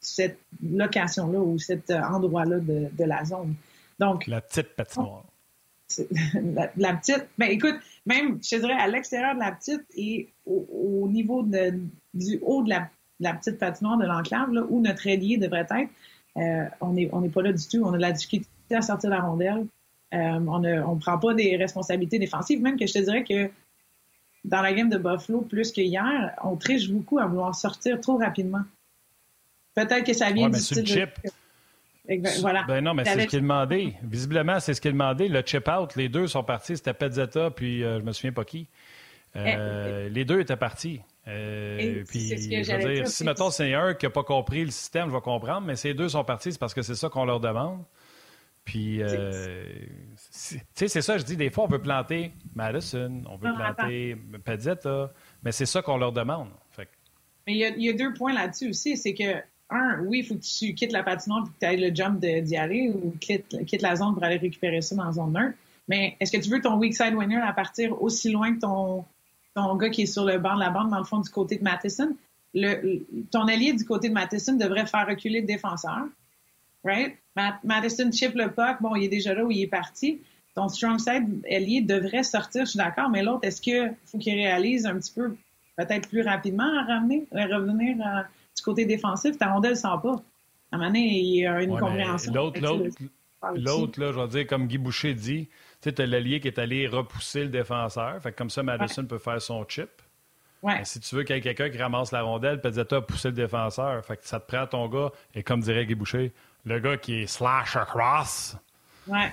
cette, location-là ou cet endroit-là de, de, la zone. Donc, la petite patinoire. La, petite, ben écoute, même, je dirais, à l'extérieur de la petite et au, niveau de, du haut de la, petite patinoire de l'enclave, où notre ailier devrait être, euh, on n'est on est pas là du tout. On a de la difficulté à sortir la rondelle. Euh, on ne prend pas des responsabilités défensives, même que je te dirais que dans la game de Buffalo, plus que hier, on triche beaucoup à vouloir sortir trop rapidement. Peut-être que ça vient du style chip. Voilà. Ben non, mais c'est ce qu'il demandait. Visiblement, c'est ce qu'il demandait. Le chip out, les deux sont partis. C'était Pezzetta, puis euh, je me souviens pas qui. Euh, eh, les deux étaient partis. Euh, puis, je veux dire, si, mettons, c'est un qui n'a pas compris le système, je vais comprendre, mais ces deux sont partis, c'est parce que c'est ça qu'on leur demande. Puis, euh, tu sais, c'est ça, je dis, des fois, on veut planter Madison, on veut planter Pezzetta, mais c'est ça qu'on leur demande. Mais il y, a, deux points là-dessus aussi. C'est que, un, oui, il faut que tu quittes la patinoire et que tu ailles le jump d'y aller ou quitte, quitte la zone pour aller récupérer ça dans la zone neutre. Mais est-ce que tu veux ton weak side winner à partir aussi loin que ton, ton gars qui est sur le banc de la bande, dans le fond, du côté de Matheson? Le, ton allié du côté de Matheson devrait faire reculer le défenseur right? Madison chip le puck, bon, il est déjà là où il est parti. Ton strong side allié devrait sortir, je suis d'accord, mais l'autre, est-ce qu'il faut qu'il réalise un petit peu, peut-être plus rapidement à ramener, à revenir euh, du côté défensif? Ta rondelle sent pas. À un moment donné, il y a une compréhension. L'autre, l'autre, là, je vais dire, comme Guy Boucher dit, tu sais, as l'allié qui est allé repousser le défenseur. Fait comme ça, Madison peut faire son chip. Ouais. si tu veux qu'il y ait quelqu'un qui ramasse la rondelle, peut-être pousser le défenseur. Fait que ça te prend ton gars, et comme dirait Guy Boucher, le gars qui est slash across,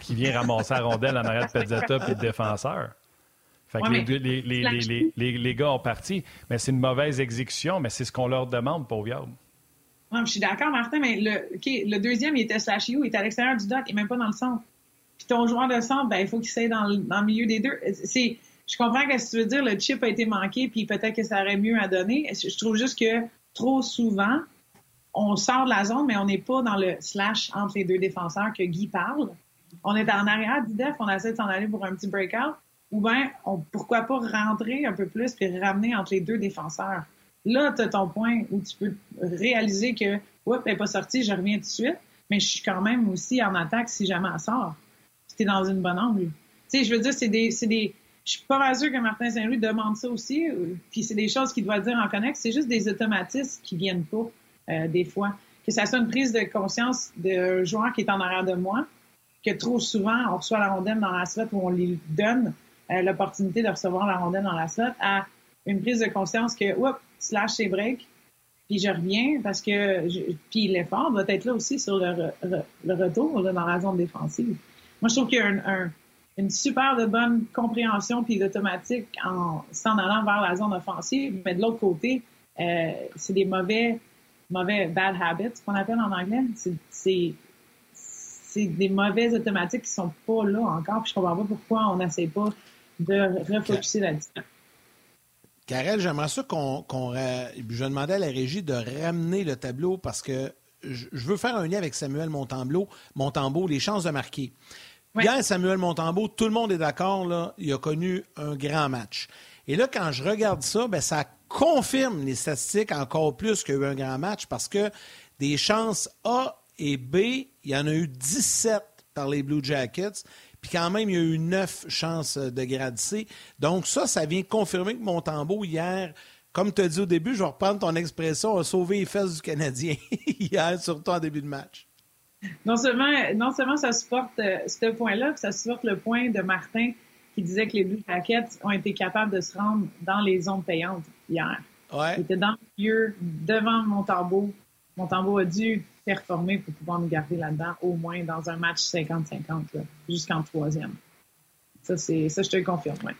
qui vient ramasser la rondelle en arrière de Pezzetta et le défenseur. Fait que les, les, les, les, gars ont parti, mais c'est une mauvaise exécution, mais c'est ce qu'on leur demande, pour Yard. je suis d'accord, Martin, mais le, le deuxième, il était slash you, il était à l'extérieur du dock, n'est même pas dans le centre. Puis ton joueur de centre, ben, il faut qu'il soit dans, le milieu des deux. C'est, je comprends ce que tu veux dire, le chip a été manqué, puis peut-être que ça aurait mieux à donner. Je trouve juste que trop souvent, on sort de la zone, mais on n'est pas dans le slash entre les deux défenseurs que Guy parle. On est en arrière du on essaie de s'en aller pour un petit breakout. Ou bien, pourquoi pas rentrer un peu plus puis ramener entre les deux défenseurs. Là, tu as ton point où tu peux réaliser que, oups, elle n'est pas sortie, je reviens tout de suite, mais je suis quand même aussi en attaque si jamais elle sort. Si dans une bonne angle. Tu sais, je veux dire, c'est des, c'est des, je suis pas sûre que Martin Saint-Louis demande ça aussi, puis c'est des choses qu'il doit dire en connect, c'est juste des automatismes qui viennent pas. Euh, des fois. Que ça soit une prise de conscience d'un joueur qui est en arrière de moi, que trop souvent, on reçoit la rondelle dans la slot où on lui donne euh, l'opportunité de recevoir la rondelle dans la slot, à une prise de conscience que, oups, slash c'est break, puis je reviens parce que, puis l'effort doit être là aussi sur le, le retour dans la zone défensive. Moi, je trouve qu'il y a une super bonne compréhension puis d'automatique en s'en allant vers la zone offensive, mais de l'autre côté, euh, c'est des mauvais mauvais bad habits, qu'on appelle en anglais. C'est c'est des mauvaises automatiques qui sont pas là encore. Puis je comprends pas pourquoi on n'essaie pas de refocuser là-dessus. Karel, j'aimerais ça qu'on. je demandais à la régie de ramener le tableau parce que je, veux faire un lien avec Samuel Montembeau, Montembeau les chances de marquer. Hier, Samuel Montembeau, tout le monde est d'accord, là, il a connu un grand match. Et là, quand je regarde ça, ben, ça confirme les statistiques encore plus qu'il y a eu un grand match parce que des chances A et B, il y en a eu 17 par les Blue Jackets. Puis quand même, il y a eu 9 chances de grade. Donc ça, ça vient confirmer que Montembeau, hier, comme tu as dit au début, je vais reprendre ton expression, a sauvé les fesses du Canadien hier, surtout en début de match. Non seulement, non seulement ça supporte euh, ce point-là, ça supporte le point de Martin qui disait que les Blue Jackets ont été capables de se rendre dans les zones payantes hier. Ouais. Ils étaient dans le milieu, devant Montembeau. Montembeau a dû performer pour pouvoir nous garder là-dedans, au moins dans un match 50-50, jusqu'en troisième. Ça, c'est, ça, je te le confirme, oui.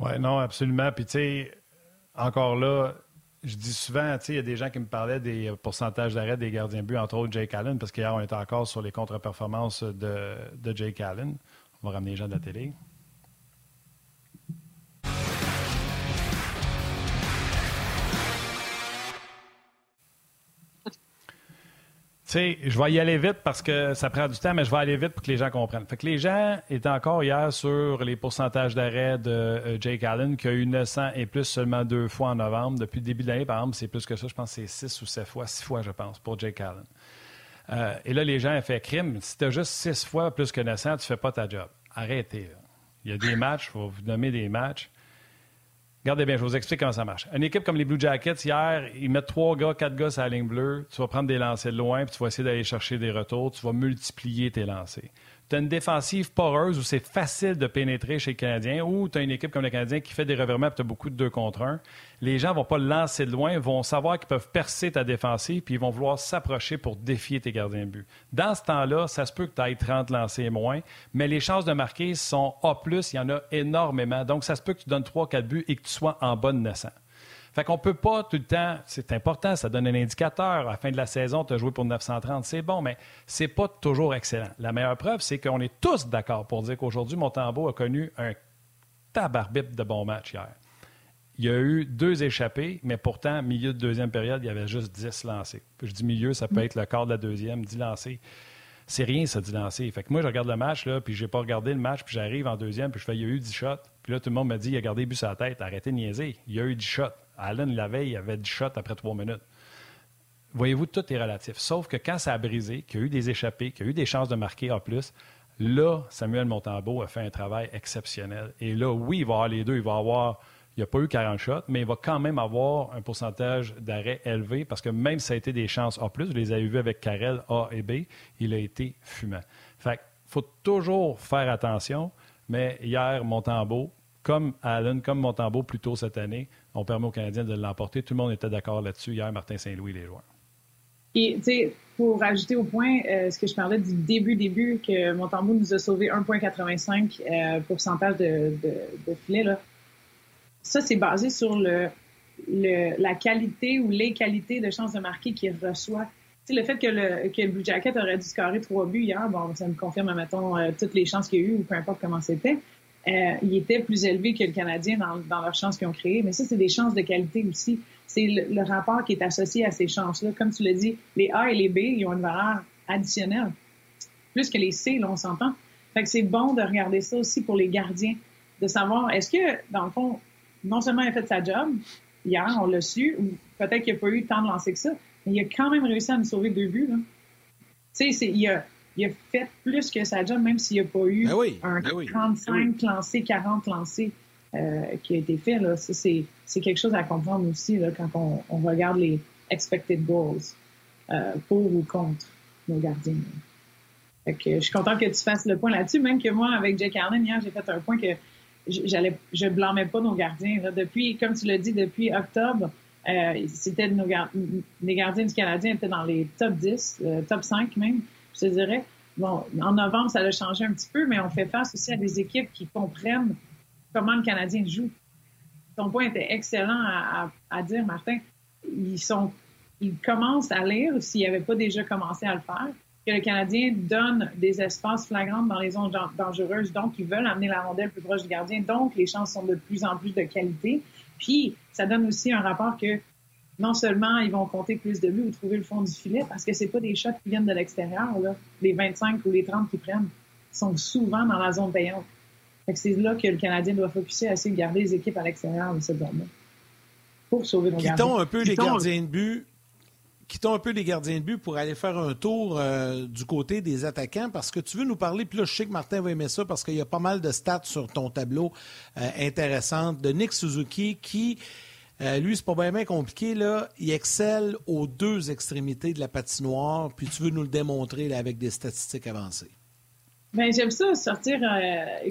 Oui, non, absolument. Puis, tu sais, encore là, je dis souvent, il y a des gens qui me parlaient des pourcentages d'arrêt des gardiens but, entre autres Jake Allen, parce qu'hier, on était encore sur les contre-performances de, de Jake Allen. On va ramener les gens de la télé. Je vais y aller vite parce que ça prend du temps, mais je vais aller vite pour que les gens comprennent. Fait que les gens étaient encore hier sur les pourcentages d'arrêt de euh, Jake Allen, qui a eu 900 et plus seulement deux fois en novembre. Depuis le début de l'année, par exemple, c'est plus que ça. Je pense que c'est six ou sept fois, six fois, je pense, pour Jake Allen. Euh, et là, les gens ont fait crime. Si tu as juste six fois plus que 900, tu fais pas ta job. Arrêtez. Il y a des matchs, je vais vous nommer des matchs. Regardez bien, je vous explique comment ça marche. Une équipe comme les Blue Jackets, hier, ils mettent trois gars, quatre gars sur la ligne bleue. Tu vas prendre des lancers de loin, puis tu vas essayer d'aller chercher des retours. Tu vas multiplier tes lancers tu une défensive poreuse où c'est facile de pénétrer chez les Canadiens, ou tu as une équipe comme le Canadien qui fait des revirements et tu as beaucoup de deux contre un, les gens vont pas lancer de loin, vont savoir qu'ils peuvent percer ta défensive puis ils vont vouloir s'approcher pour défier tes gardiens de but. Dans ce temps-là, ça se peut que tu ailles 30 lancers et moins, mais les chances de marquer sont A+, il y en a énormément. Donc, ça se peut que tu donnes 3-4 buts et que tu sois en bonne naissance. Fait qu'on peut pas tout le temps, c'est important, ça donne un indicateur. À la fin de la saison, tu as joué pour 930, c'est bon, mais c'est pas toujours excellent. La meilleure preuve, c'est qu'on est tous d'accord pour dire qu'aujourd'hui, Montembeau a connu un tabarbip de bons matchs hier. Il y a eu deux échappés, mais pourtant, milieu de deuxième période, il y avait juste 10 lancés. Je dis milieu, ça peut être le quart de la deuxième, 10 lancés. C'est rien, ça, 10 lancés. Fait que moi, je regarde le match, là, puis j'ai pas regardé le match, puis j'arrive en deuxième, puis je fais, il y a eu 10 shots. Puis là, tout le monde me dit, il a gardé but sur la tête. Arrêtez de niaiser. Il y a eu 10 shots. Allen, la veille, il avait 10 shots après 3 minutes. Voyez-vous, tout est relatif. Sauf que quand ça a brisé, qu'il y a eu des échappées, qu'il y a eu des chances de marquer en plus, là, Samuel Montambeau a fait un travail exceptionnel. Et là, oui, il va avoir les deux. Il va avoir il n'a pas eu 40 shots, mais il va quand même avoir un pourcentage d'arrêt élevé parce que même si ça a été des chances A, vous les avez vus avec Carrel A et B, il a été fumant. Fait faut toujours faire attention, mais hier, Montembeau, comme Allen, comme Montembeau plus tôt cette année, on permet aux Canadiens de l'emporter. Tout le monde était d'accord là-dessus hier, Martin Saint-Louis, les joueurs. Et, tu sais, pour ajouter au point, euh, ce que je parlais du début-début, que Montembeau nous a sauvé 1,85 euh, pourcentage de, de, filet, là ça, c'est basé sur le, la qualité ou les qualités de chances de marquer qu'il reçoit. sais, le fait que le, que le Blue Jacket aurait dû scorer trois buts hier, bon, ça me confirme, mettons, euh, toutes les chances qu'il y a eu, ou peu importe comment c'était. Euh, il était plus élevé que le Canadien dans, dans leurs chances qu'ils ont créées. Mais ça, c'est des chances de qualité aussi. C'est le, rapport qui est associé à ces chances-là. Comme tu l'as dit, les A et les B, ils ont une valeur additionnelle. Plus que les C, là, on s'entend. Fait que c'est bon de regarder ça aussi pour les gardiens. De savoir, est-ce que, dans le fond, non seulement il a fait sa job, hier, on l'a su, ou peut-être qu'il n'a pas eu tant de lancer que ça, mais il a quand même réussi à nous sauver deux buts. Tu sais, il a, il a fait plus que sa job, même s'il n'a pas eu ben un 35 ben ben lancés, 40 lancés euh, qui a été fait. Là. Ça, c'est, c'est quelque chose à comprendre aussi là, quand on, on regarde les expected goals euh, pour ou contre nos gardiens. Fait que, je suis content que tu fasses le point là-dessus, même que moi, avec Jake Allen, hier, j'ai fait un point que j'allais, je blâmais pas nos gardiens. Depuis, comme tu l'as dit, depuis octobre, euh, c'était nos les gardiens du Canadien étaient dans les top 10, euh, top 5 même, je dirais. Bon, en novembre, ça a changé un petit peu, mais on fait face aussi à des équipes qui comprennent comment le Canadien joue. Ton point était excellent à dire, Martin. Ils sont, ils commencent à lire s'ils n'avaient pas déjà commencé à le faire que le Canadien donne des espaces flagrants dans les zones dangereuses, donc ils veulent amener la rondelle plus proche du gardien, donc les chances sont de plus en plus de qualité. Puis, ça donne aussi un rapport que non seulement ils vont compter plus de buts ou trouver le fond du filet, parce que c'est pas des shots qui viennent de l'extérieur, là. Les 25 ou les 30 qu'ils prennent sont souvent dans la zone payante. c'est là que le Canadien doit focuser à essayer de garder les équipes à l'extérieur de cette zone-là. Pour sauver nos Quittons un peu les gardiens de but quittons un peu les gardiens de but pour aller faire un tour euh, du côté des attaquants? Parce que tu veux nous parler, puis là, je sais que Martin va aimer ça parce qu'il y a pas mal de stats sur ton tableau euh, intéressantes de Nick Suzuki qui, euh, lui, c'est pas vraiment compliqué, là, il excelle aux deux extrémités de la patinoire, puis tu veux nous le démontrer avec des statistiques avancées. Bien, j'aime ça, sortir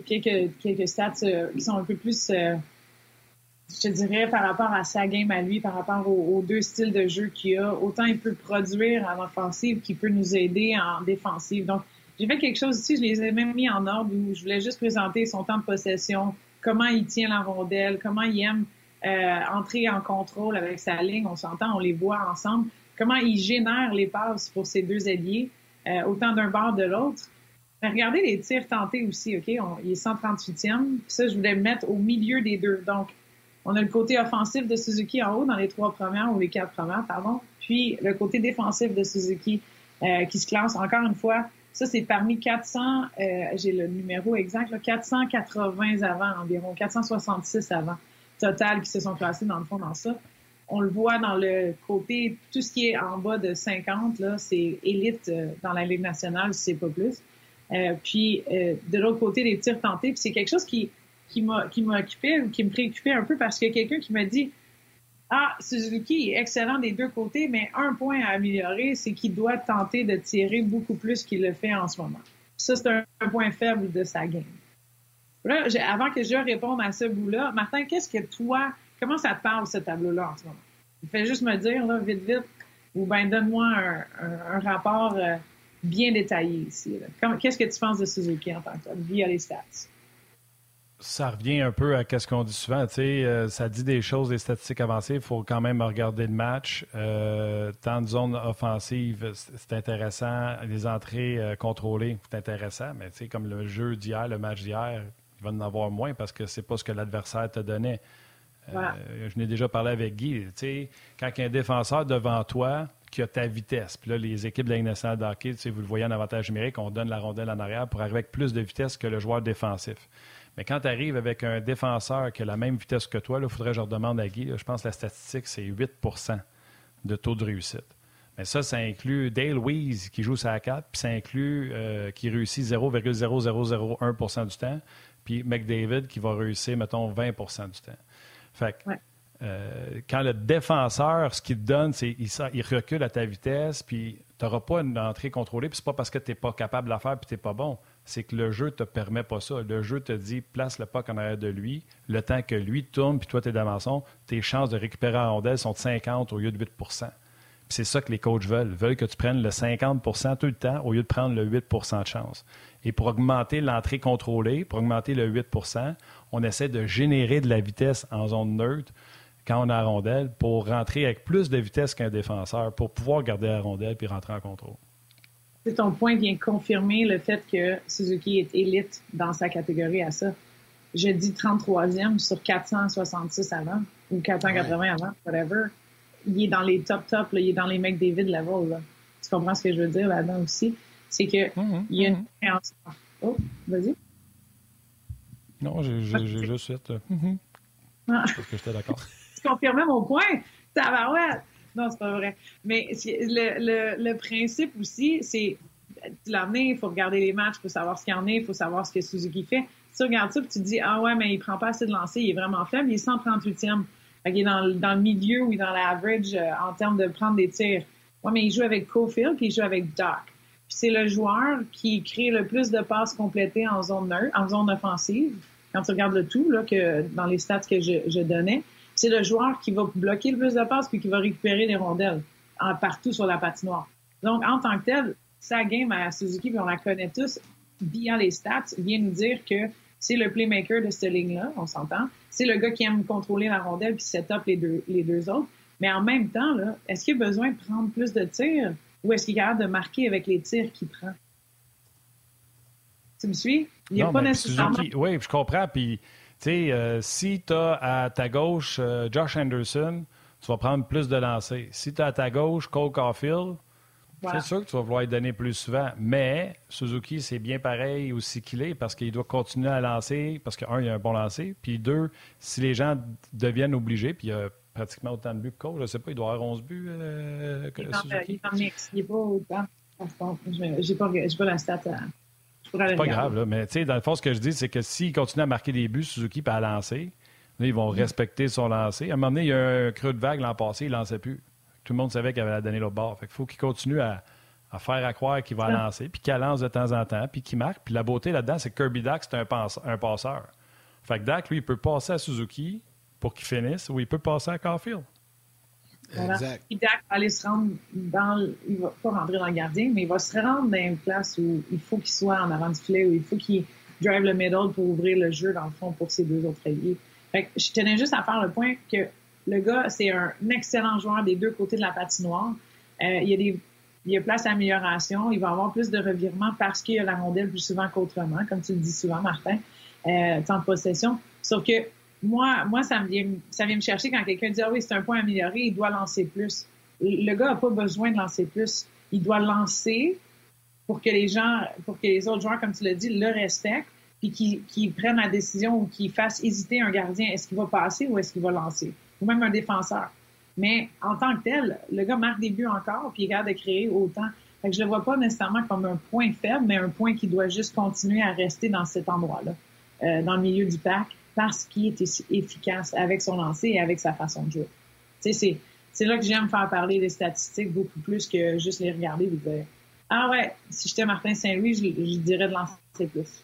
quelques, quelques stats qui sont un peu plus je te dirais, par rapport à sa game à lui, par rapport aux, deux styles de jeu qu'il a, autant il peut produire en offensive qu'il peut nous aider en défensive. Donc, j'ai fait quelque chose ici, je les ai même mis en ordre où je voulais juste présenter son temps de possession, comment il tient la rondelle, comment il aime euh, entrer en contrôle avec sa ligne, on s'entend, on les voit ensemble, comment il génère les passes pour ses deux alliés, euh, autant d'un bord de l'autre? Mais regardez les tirs tentés aussi, OK? il est 138e. ça, je voulais mettre au milieu des deux. Donc, on a le côté offensif de Suzuki en haut dans les trois premières ou les quatre premières, pardon. Puis le côté défensif de Suzuki euh, qui se classe encore une fois. Ça, c'est parmi 400, euh, j'ai le numéro exact, là, 480 avant environ, 466 avant total qui se sont classés dans le fond dans ça. On le voit dans le côté, tout ce qui est en bas de 50, là, c'est élite euh, dans la Ligue nationale, si c'est pas plus. Euh, puis euh, de l'autre côté, les tirs tentés, puis c'est quelque chose qui qui m'a occupé ou qui me préoccupait un peu parce a quelqu'un qui m'a dit ah, Suzuki est excellent des deux côtés, mais un point à améliorer, c'est qu'il doit tenter de tirer beaucoup plus qu'il le fait en ce moment. Ça, c'est un, point faible de sa game. Avant que je réponde à ce bout-là, Martin, qu'est-ce que toi, comment ça te parle, ce tableau-là, en ce moment? Fais juste me dire, là, vite, vite, ou bien donne-moi un, rapport euh, bien détaillé ici. Qu'est-ce que tu penses de Suzuki en tant que tel, via les stats? Ça revient un peu à ce qu'on dit souvent. Tu sais, euh, ça dit des choses, des statistiques avancées. Il faut quand même regarder le match. Euh, tant de zones offensives, c'est intéressant. Les entrées contrôlées, c'est intéressant. Mais tu sais, comme le jeu d'hier, le match d'hier, il va en avoir moins parce que c'est pas ce que l'adversaire te donnait. je n'ai déjà parlé avec Guy. Quand il y a un défenseur devant toi qui a ta vitesse, puis là, les équipes de la Ligue nationale sais, vous le voyez en avantage numérique, on donne la rondelle en arrière pour arriver avec plus de vitesse que le joueur défensif. Mais quand tu arrives avec un défenseur qui a la même vitesse que toi, il faudrait que je redemande à Guy. je pense que la statistique, c'est 8% de taux de réussite. Mais ça, ça inclut Dale Weiss qui joue sa 4, puis ça inclut euh, qui réussit 0,0001% du temps, puis McDavid qui va réussir, mettons, 20% du temps. Fait que, euh, quand le défenseur, ce qu'il te donne, c'est il, il recule à ta vitesse, puis tu n'auras pas une entrée contrôlée, puis c'est pas parce que tu n'es pas capable de la faire, puis tu n'es pas bon c'est que le jeu te permet pas ça. Le jeu te dit place le puck en arrière de lui, le temps que lui tourne, puis toi, tu es tes chances de récupérer en rondelle sont de 50 au lieu de 8% c'est ça que les coachs veulent. Ils veulent que tu prennes le 50% tout le temps au lieu de prendre le 8% de chance. Et pour augmenter l'entrée contrôlée, pour augmenter le 8% on essaie de générer de la vitesse en zone neutre quand on a la rondelle pour rentrer avec plus de vitesse qu'un défenseur, pour pouvoir garder la rondelle puis rentrer en contrôle ton point vient confirmer le fait que Suzuki est élite dans sa catégorie à ça. Je dis 33e sur 466 avant, ou 480 avant, whatever. Il est dans les top top, il est dans les mecs David level. Là. Tu comprends ce que je veux dire là-dedans aussi? C'est que mm-hmm. il y a une mm-hmm. Oh, vas-y. Non, j'ai juste fait. Euh, mm-hmm. ah. Parce que j'étais d'accord. tu confirmais mon point? Tabarouette! Non, c'est pas vrai. Mais le, le, le principe aussi, c'est tu l'amener, il faut regarder les matchs, il faut savoir ce qu'il y en a, il faut savoir ce que Suzuki fait. Si tu regardes ça, puis tu te dis, ah ouais, mais il prend pas assez de lancer, il est vraiment faible, il est 138e. il est dans, dans le milieu ou dans l'average euh, en termes de prendre des tirs. Ouais, mais il joue avec Cofield, puis il joue avec Doc. Puis c'est le joueur qui crée le plus de passes complétées en zone neutre, en zone offensive. Quand tu regardes le tout, là, que dans les stats que je, je donnais, c'est le joueur qui va bloquer le plus de passes puis qui va récupérer les rondelles partout sur la patinoire. Donc, en tant que tel, sa game à Suzuki, puis on la connaît tous, via les stats, vient nous dire que c'est le playmaker de cette ligne-là, on s'entend. C'est le gars qui aime contrôler la rondelle puis set up les deux, les deux autres. Mais en même temps, est-ce qu'il a besoin de prendre plus de tirs? Ou est-ce qu'il est capable de marquer avec les tirs qu'il prend? Tu me suis? Il n'y a pas nécessairement... oui, je comprends. Puis tu sais, euh, si tu as à ta gauche euh, Josh Anderson, tu vas prendre plus de lancers. Si tu as à ta gauche Cole Caulfield, c'est sûr que tu vas vouloir lui donner plus souvent. Mais Suzuki, c'est bien pareil aussi qu'il est parce qu'il doit continuer à lancer parce que, un, il a un bon lancer. Puis deux, si les gens deviennent obligés, puis il y a pratiquement autant de buts que Cole, je ne sais pas, il doit avoir 11 buts euh, que Suzuki. Il est en mix. Il n'est pas autant. J'ai pas, pas la stat à. C'est pas grave, là, mais tu sais, dans le fond, ce que je dis, c'est que s'il continue à marquer des buts, Suzuki, puis à lancer, ils vont respecter son lancer. À un moment donné, il y a un creux de vague l'an passé, il ne lançait plus. Tout le monde savait qu'il avait la donné l'autre bord. Fait faut qu'il continue à, faire à croire qu'il va lancer, puis qu'il lance de temps en temps, puis qu'il marque. Puis la beauté là-dedans, c'est que Kirby Dack, c'est un, un, passeur. Fait que Dak, lui, il peut passer à Suzuki pour qu'il finisse, ou il peut passer à Caulfield. Voilà. Exact. Dak va aller se rendre dans, il va pas rentrer dans le gardien, mais il va se rendre dans une place où il faut qu'il soit en avant du filet, où il faut qu'il drive le middle pour ouvrir le jeu dans le fond pour ses deux autres alliés. Fait que je tenais juste à faire le point que le gars, c'est un excellent joueur des deux côtés de la patinoire. Euh, il y a des il y a place à amélioration. Il va avoir plus de revirements parce qu'il y a la rondelle plus souvent qu'autrement, comme tu le dis souvent, Martin, euh, temps de possession. Sauf que moi, moi, ça me vient, ça vient me chercher quand quelqu'un dit, ah oui, c'est un point amélioré, il doit lancer plus. Le gars n'a pas besoin de lancer plus. Il doit lancer pour que les gens, pour que les autres joueurs, comme tu l'as dit, le respectent, puis qu'ils prennent la décision ou qu'ils fassent hésiter un gardien, est-ce qu'il va passer ou est-ce qu'il va lancer? Ou même un défenseur. Mais en tant que tel, le gars marque des buts encore, puis il garde de créer autant. Fait que je le vois pas nécessairement comme un point faible, mais un point qui doit juste continuer à rester dans cet endroit-là, euh, dans le milieu du pack, parce qu'il est efficace avec son lancer et avec sa façon de jouer. Sais, c'est là que j'aime faire parler des statistiques beaucoup plus que juste les regarder et dire Ah ouais, si j'étais Martin Saint-Louis, je, je dirais de lancer plus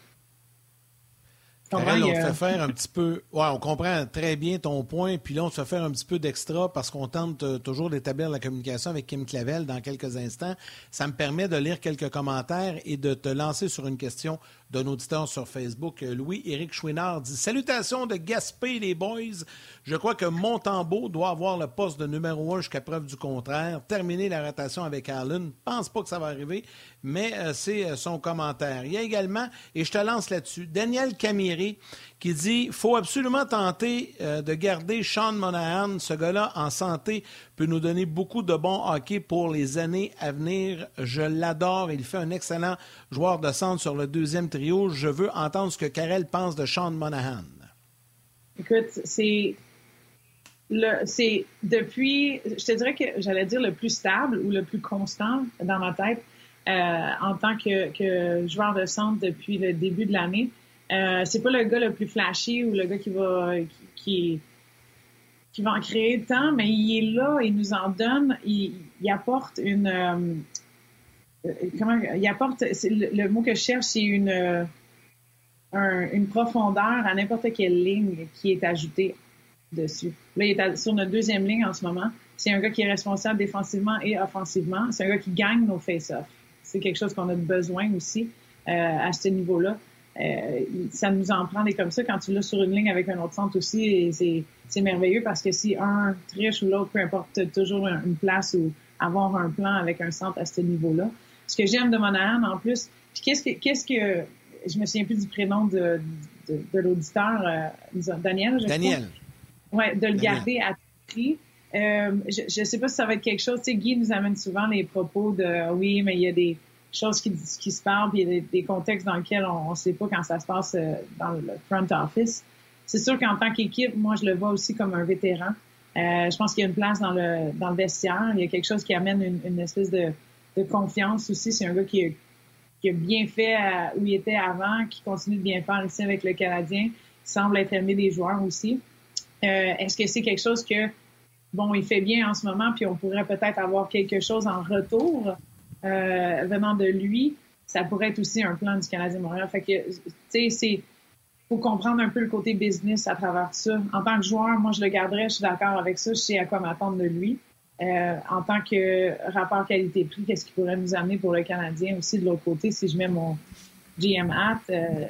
on te fait faire un petit peu. Ouais, on comprend très bien ton point. Puis là, on te fait faire un petit peu d'extra parce qu'on tente euh, toujours d'établir la communication avec Kim Clavel dans quelques instants. Ça me permet de lire quelques commentaires et de te lancer sur une question d'un auditeur sur Facebook. Euh, Louis-Éric Chouinard dit Salutations de Gaspé, les boys. Je crois que Montembeau doit avoir le poste de numéro un jusqu'à preuve du contraire. Terminer la rotation avec Allen. Pense pas que ça va arriver, mais euh, c'est euh, son commentaire. Il y a également, et je te lance là-dessus, Daniel Camiri qui dit faut absolument tenter de garder Sean Monahan. Ce gars-là, en santé, peut nous donner beaucoup de bons hockey pour les années à venir. Je l'adore. Il fait un excellent joueur de centre sur le deuxième trio. Je veux entendre ce que Karel pense de Sean Monahan. Écoute, c'est c'est depuis, je te dirais que j'allais dire le plus stable ou le plus constant dans ma tête euh, en tant que, joueur de centre depuis le début de l'année. Euh, c'est pas le gars le plus flashy ou le gars qui va qui, qui, va en créer tant, mais il est là, il nous en donne, il, apporte une euh, comment il apporte le, mot que je cherche, c'est une une profondeur à n'importe quelle ligne qui est ajoutée dessus. Là, il est sur notre deuxième ligne en ce moment. C'est un gars qui est responsable défensivement et offensivement. C'est un gars qui gagne nos face-offs. C'est quelque chose qu'on a besoin aussi euh, à ce niveau-là. Euh, ça nous en prend des comme ça quand tu l'as sur une ligne avec un autre centre aussi. c'est merveilleux parce que si un triche ou l'autre, peu importe, toujours une place ou avoir un plan avec un centre à ce niveau-là. Ce que j'aime de Monahan en plus, puis qu'est-ce que, qu'est-ce que, je me souviens plus du prénom de, de, de l'auditeur, euh, Daniel, je Daniel. Ouais, de le garder à tout prix. Euh, je ne sais pas si ça va être quelque chose. Tu sais, Guy nous amène souvent les propos de oui, mais il y a des choses qui, qui se parlent, puis il y a des, contextes dans lesquels on ne sait pas quand ça se passe euh, dans le front office. C'est sûr qu'en tant qu'équipe, moi, je le vois aussi comme un vétéran. Euh, je pense qu'il y a une place dans le dans le vestiaire. Il y a quelque chose qui amène une, une espèce de, de confiance aussi. C'est un gars qui, qui a bien fait où il était avant, qui continue de bien faire ici avec le Canadien, qui semble être aimé des joueurs aussi. Euh, est-ce que c'est quelque chose que, bon, il fait bien en ce moment, puis on pourrait peut-être avoir quelque chose en retour? Euh, venant de lui? Ça pourrait être aussi un plan du Canadien Montréal. Fait que, tu sais, c'est faut comprendre un peu le côté business à travers ça. En tant que joueur, moi, je le garderais, je suis d'accord avec ça, je sais à quoi m'attendre de lui. Euh, en tant que rapport qualité-prix, qu'est-ce qui pourrait nous amener pour le Canadien aussi de l'autre côté, si je mets mon GM hat, euh,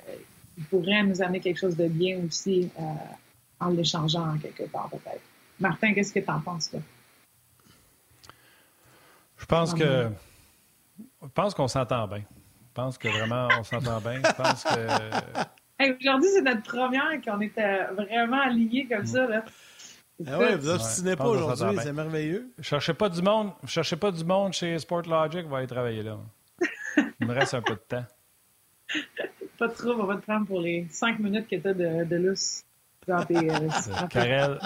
il pourrait nous amener quelque chose de bien aussi euh, en l'échangeant quelque part peut-être. Martin, qu'est-ce que tu en penses là? Je pense que je pense qu'on s'entend bien. Je pense que vraiment on s'entend bien. Je pense que aujourd'hui, c'est notre première qu'on était vraiment alignés comme ça. Là. Ah ouais, vous obstinez pas aujourd'hui, c'est merveilleux. Je cherchais pas du monde, je cherchais pas du monde chez Sport Logic, va aller travailler là. Il me reste un peu de temps. Pas trop, on va te prendre pour les cinq minutes que tu as de, de lousse. Karel,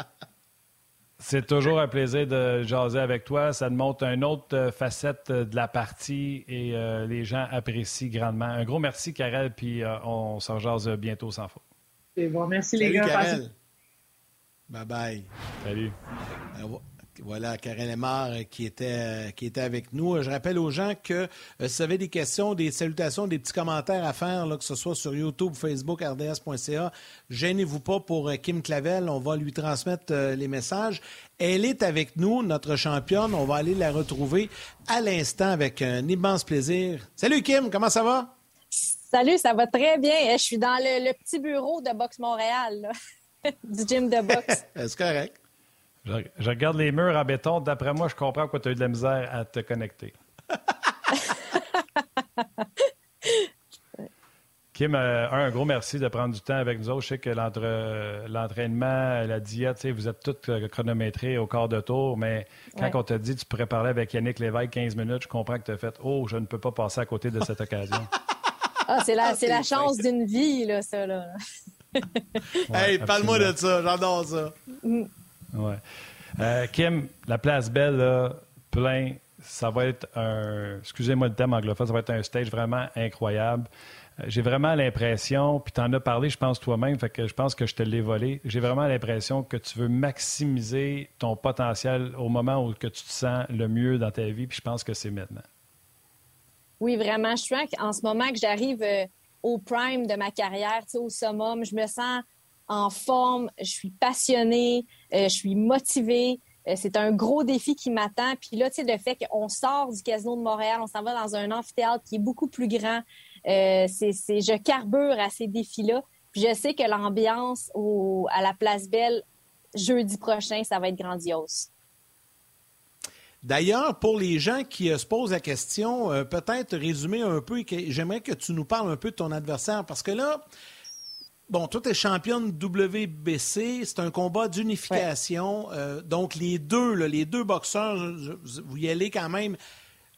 c'est toujours un plaisir de jaser avec toi. Ça montre une autre euh, facette euh, de la partie et euh, les gens apprécient grandement. Un gros merci, Karel, puis on s'en jase bientôt sans faute. C'est bon. Merci, les gars. Karel. Bye bye. Salut. Voilà, Karen Lemar euh, qui était, euh, qui était avec nous. Je rappelle aux gens que euh, si vous avez des questions, des salutations, des petits commentaires à faire, là, que ce soit sur YouTube, Facebook, RDS.ca, gênez-vous pas pour Kim Clavel. On va lui transmettre les messages. Elle est avec nous, notre championne. On va aller la retrouver à l'instant avec un immense plaisir. Salut Kim, comment ça va? Salut, ça va très bien. Je suis dans le, petit bureau de Boxe Montréal, du gym de boxe. C'est correct. Je, regarde les murs en béton. D'après moi, je comprends pourquoi tu as eu de la misère à te connecter. Kim, euh, un, gros merci de prendre du temps avec nous autres. Je sais que l'entraînement, la diète, vous êtes tous euh, chronométrés au quart de tour, mais quand on t'a dit que tu pourrais parler avec Yannick Lévesque 15 minutes, je comprends que tu as fait Oh, je ne peux pas passer à côté de cette occasion. ah, c'est la, ah, la chance d'une vie, là, ça. Là. hey, parle-moi de ça, j'adore ça. Mm. Ouais. Euh, Kim, la place belle, plein, ça va être un. Excusez-moi le thème anglophone, ça va être un stage vraiment incroyable. Euh, j'ai vraiment l'impression, puis tu en as parlé, je pense, toi-même, fait que je pense que je te l'ai volé. J'ai vraiment l'impression que tu veux maximiser ton potentiel au moment où que tu te sens le mieux dans ta vie, puis je pense que c'est maintenant. Oui, vraiment. Je suis en ce moment que j'arrive euh, au prime de ma carrière, au summum. Je me sens en forme, je suis passionnée, euh, je suis motivée. c'est un gros défi qui m'attend. Puis là, tu sais, le fait qu'on sort du Casino de Montréal, on s'en va dans un amphithéâtre qui est beaucoup plus grand, euh, c'est, je carbure à ces défis-là. Puis je sais que l'ambiance à la Place Belle jeudi prochain, ça va être grandiose. D'ailleurs, pour les gens qui euh, se posent la question, euh, peut-être résumer un peu, j'aimerais que tu nous parles un peu de ton adversaire, parce que là, bon, toi, tu es championne WBC, c'est un combat d'unification. donc, les deux, les deux boxeurs, vous y allez quand même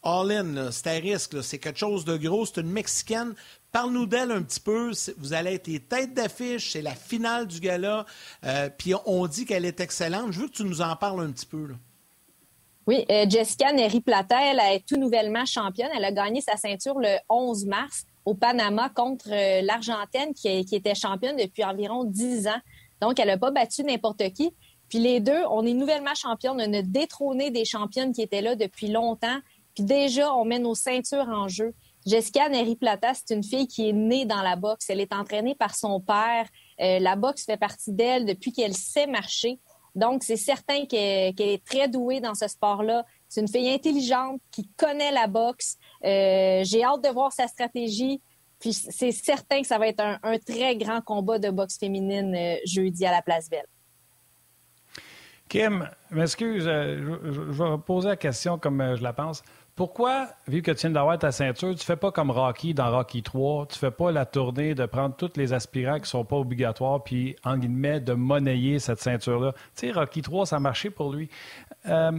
all-in, c'est à risque, c'est quelque chose de gros, c'est une Mexicaine. Parle-nous d'elle un petit peu. Vous allez être les têtes d'affiche, c'est la finale du gala. Euh, puis on dit qu'elle est excellente. Je veux que tu nous en parles un petit peu. Oui, euh, Jessica Neri Plata, elle est tout nouvellement championne. Elle a gagné sa ceinture le 11 mars au Panama contre euh, l'Argentine qui, qui, était championne depuis environ 10 ans. Donc, elle n'a pas battu n'importe qui. Puis les deux, on est nouvellement championne. On a détrôné des championnes qui étaient là depuis longtemps. Puis déjà, on met nos ceintures en jeu. Jessica Neri Plata, c'est une fille qui est née dans la boxe. Elle est entraînée par son père. Euh, la boxe fait partie d'elle depuis qu'elle sait marcher. Donc, c'est certain qu'elle est très douée dans ce sport-là. C'est une fille intelligente qui connaît la boxe. Euh, j'ai hâte de voir sa stratégie. Puis c'est certain que ça va être un, très grand combat de boxe féminine euh, jeudi à la Place Belle. Kim, m'excuse, je, je, vais poser la question comme je la pense. Pourquoi, vu que tu viens d'avoir ta ceinture, tu fais pas comme Rocky dans Rocky 3, tu fais pas la tournée de prendre tous les aspirants qui sont pas obligatoires, puis, en guillemets, de monnayer cette ceinture-là? Tu sais, Rocky 3, ça a marché pour lui. Euh,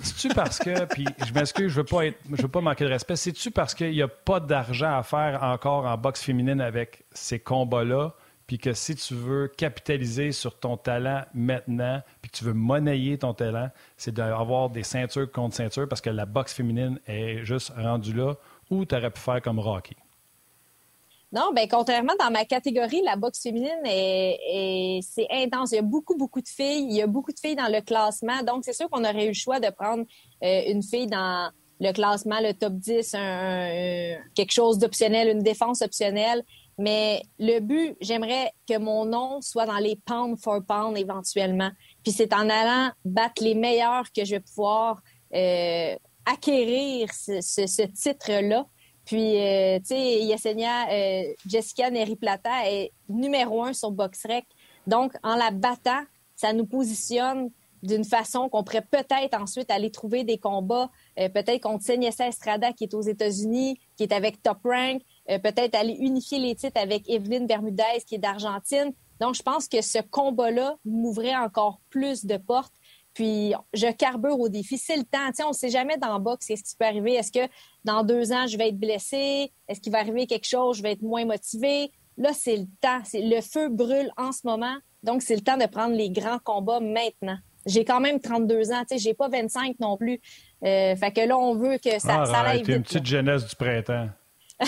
c'est-tu parce que, puis je m'excuse, je veux être, je veux pas manquer de respect, c'est-tu parce qu'il n'y a pas d'argent à faire encore en boxe féminine avec ces combats-là? puis que si tu veux capitaliser sur ton talent maintenant, puis que tu veux monnayer ton talent, c'est d'avoir des ceintures contre ceintures parce que la boxe féminine est juste rendue là, ou tu aurais pu faire comme Rocky? Non, bien, contrairement dans ma catégorie, la boxe féminine est, c'est intense. Il y a beaucoup, beaucoup de filles. Il y a beaucoup de filles dans le classement. Donc, c'est sûr qu'on aurait eu le choix de prendre euh, une fille dans le classement, le top 10, quelque chose d'optionnel, une défense optionnelle. Mais le but, j'aimerais que mon nom soit dans les pound for pound éventuellement. Puis c'est en allant battre les meilleurs que je vais pouvoir euh, acquérir ce, titre-là. Puis, euh, tu sais, Yesenia, euh, Jessica Neri Plata est numéro un sur BoxRec. Donc, en la battant, ça nous positionne d'une façon qu'on pourrait peut-être ensuite aller trouver des combats, peut-être contre Senessa Estrada qui est aux États-Unis, qui est avec Top Rank, euh, peut-être aller unifier les titres avec Evelyne Bermudez qui est d'Argentine. Donc, je pense que ce combat-là m'ouvrait encore plus de portes. Puis, je carbure au défi. C'est le temps. on ne sait jamais dans le boxe ce qui peut arriver. Est-ce que dans deux ans, je vais être blessé? Est-ce qu'il va arriver quelque chose? Je vais être moins motivé? Là, c'est le temps. Le feu brûle en ce moment. Donc, c'est le temps de prendre les grands combats maintenant. J'ai quand même 32 ans. Je n'ai pas 25 non plus. Euh, fait que là, on veut que ça, ah, ça aille vite. une petite jeunesse du printemps.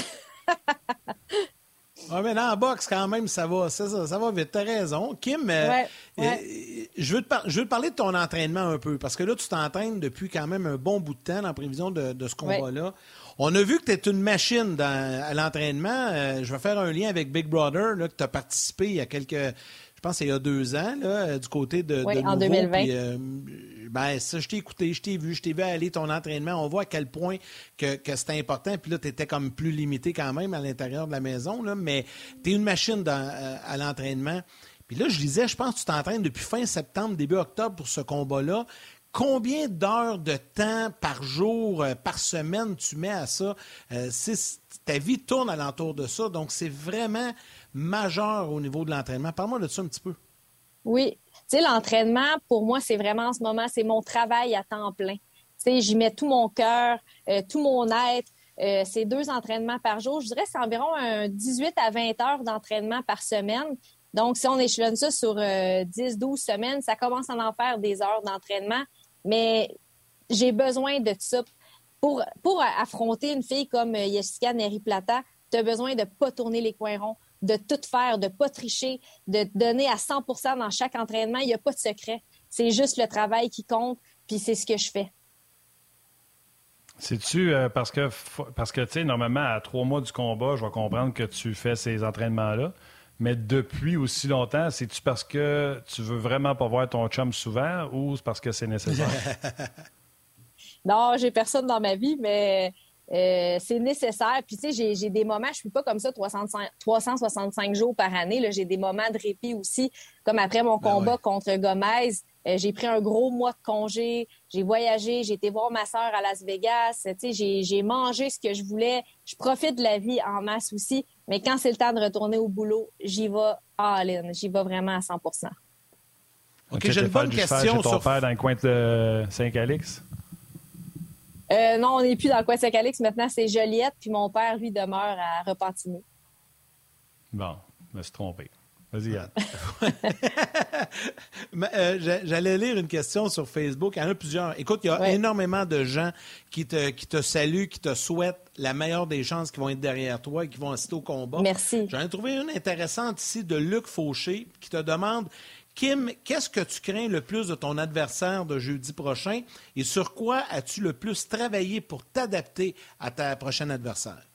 Oui, mais dans la boxe, quand même, ça va, ça, va vite. T'as raison. Kim, euh, euh, je, veux te parler de ton entraînement un peu, parce que là, tu t'entraînes depuis quand même un bon bout de temps en prévision de, ce combat-là. On a vu que tu es une machine à l'entraînement. Euh, je vais faire un lien avec Big Brother, là, que tu as participé il y a quelques je pense il y a deux ans, là, du côté de, oui, en 2020. Ben, ça, je t'ai écouté, je t'ai vu, je t'ai vu aller ton entraînement. On voit à quel point que, que c'était important. Puis là, tu étais comme plus limité quand même à l'intérieur de la maison, là, mais tu es une machine euh, à l'entraînement. Puis là, je disais, je pense que tu t'entraînes depuis fin septembre, début octobre pour ce combat-là. combien d'heures de temps par jour, euh, par semaine tu mets à ça? Euh, ta vie tourne alentour de ça, donc c'est vraiment majeur au niveau de l'entraînement. Parle-moi de ça un petit peu. Oui. L'entraînement, pour moi, c'est vraiment en ce moment, c'est mon travail à temps plein. Tu sais, j'y mets tout mon cœur, euh, tout mon être. c'est deux entraînements par jour. Je dirais c'est environ un 18 à 20 heures d'entraînement par semaine. Donc, si on échelonne ça sur 10-12 semaines, ça commence à en faire des heures d'entraînement. Mais j'ai besoin de ça. Pour, pour affronter une fille comme Jessica Neri-Plata, tu as besoin de ne pas tourner les coins ronds, de tout faire, de ne pas tricher, de donner à 100% dans chaque entraînement. Il n'y a pas de secret. C'est juste le travail qui compte, puis c'est ce que je fais. C'est-tu euh, parce que, parce que tu sais, normalement, à trois mois du combat, je vais comprendre que tu fais ces entraînements-là. Mais depuis aussi longtemps, c'est-tu parce que tu veux vraiment pas voir ton chum souvent ou c'est parce que c'est nécessaire? non, j'ai personne dans ma vie, mais euh, c'est nécessaire. Puis, tu sais, j'ai des moments, je suis pas comme ça 365 jours par année. J'ai des moments de répit aussi, comme après mon ben combat contre Gomez. Euh, j'ai pris un gros mois de congé. J'ai voyagé. J'ai été voir ma sœur à Las Vegas. Tu sais, j'ai mangé ce que je voulais. Je profite de la vie en masse aussi. Mais quand c'est le temps de retourner au boulot, j'y vais all-in. J'y vais vraiment à 100% OK, j'ai une bonne question. ton père dans le coin de Saint-Calix? Euh, non, on n'est plus dans le coin Saint-Calix. Maintenant, c'est Joliette. Puis mon père, lui, demeure à Repentigny. Bon, je me suis trompé. Vas-y, Yann. Euh, j'allais lire une question sur Facebook. Il y en a plusieurs. Écoute, il y a énormément de gens qui te, qui te saluent, qui te souhaitent la meilleure des chances qui vont être derrière toi et qui vont assister au combat. Merci. J'en ai trouvé une intéressante ici de Luc Fauché qui te demande Kim, qu'est-ce que tu crains le plus de ton adversaire de jeudi prochain et sur quoi as-tu le plus travaillé pour t'adapter à ta prochaine adversaire?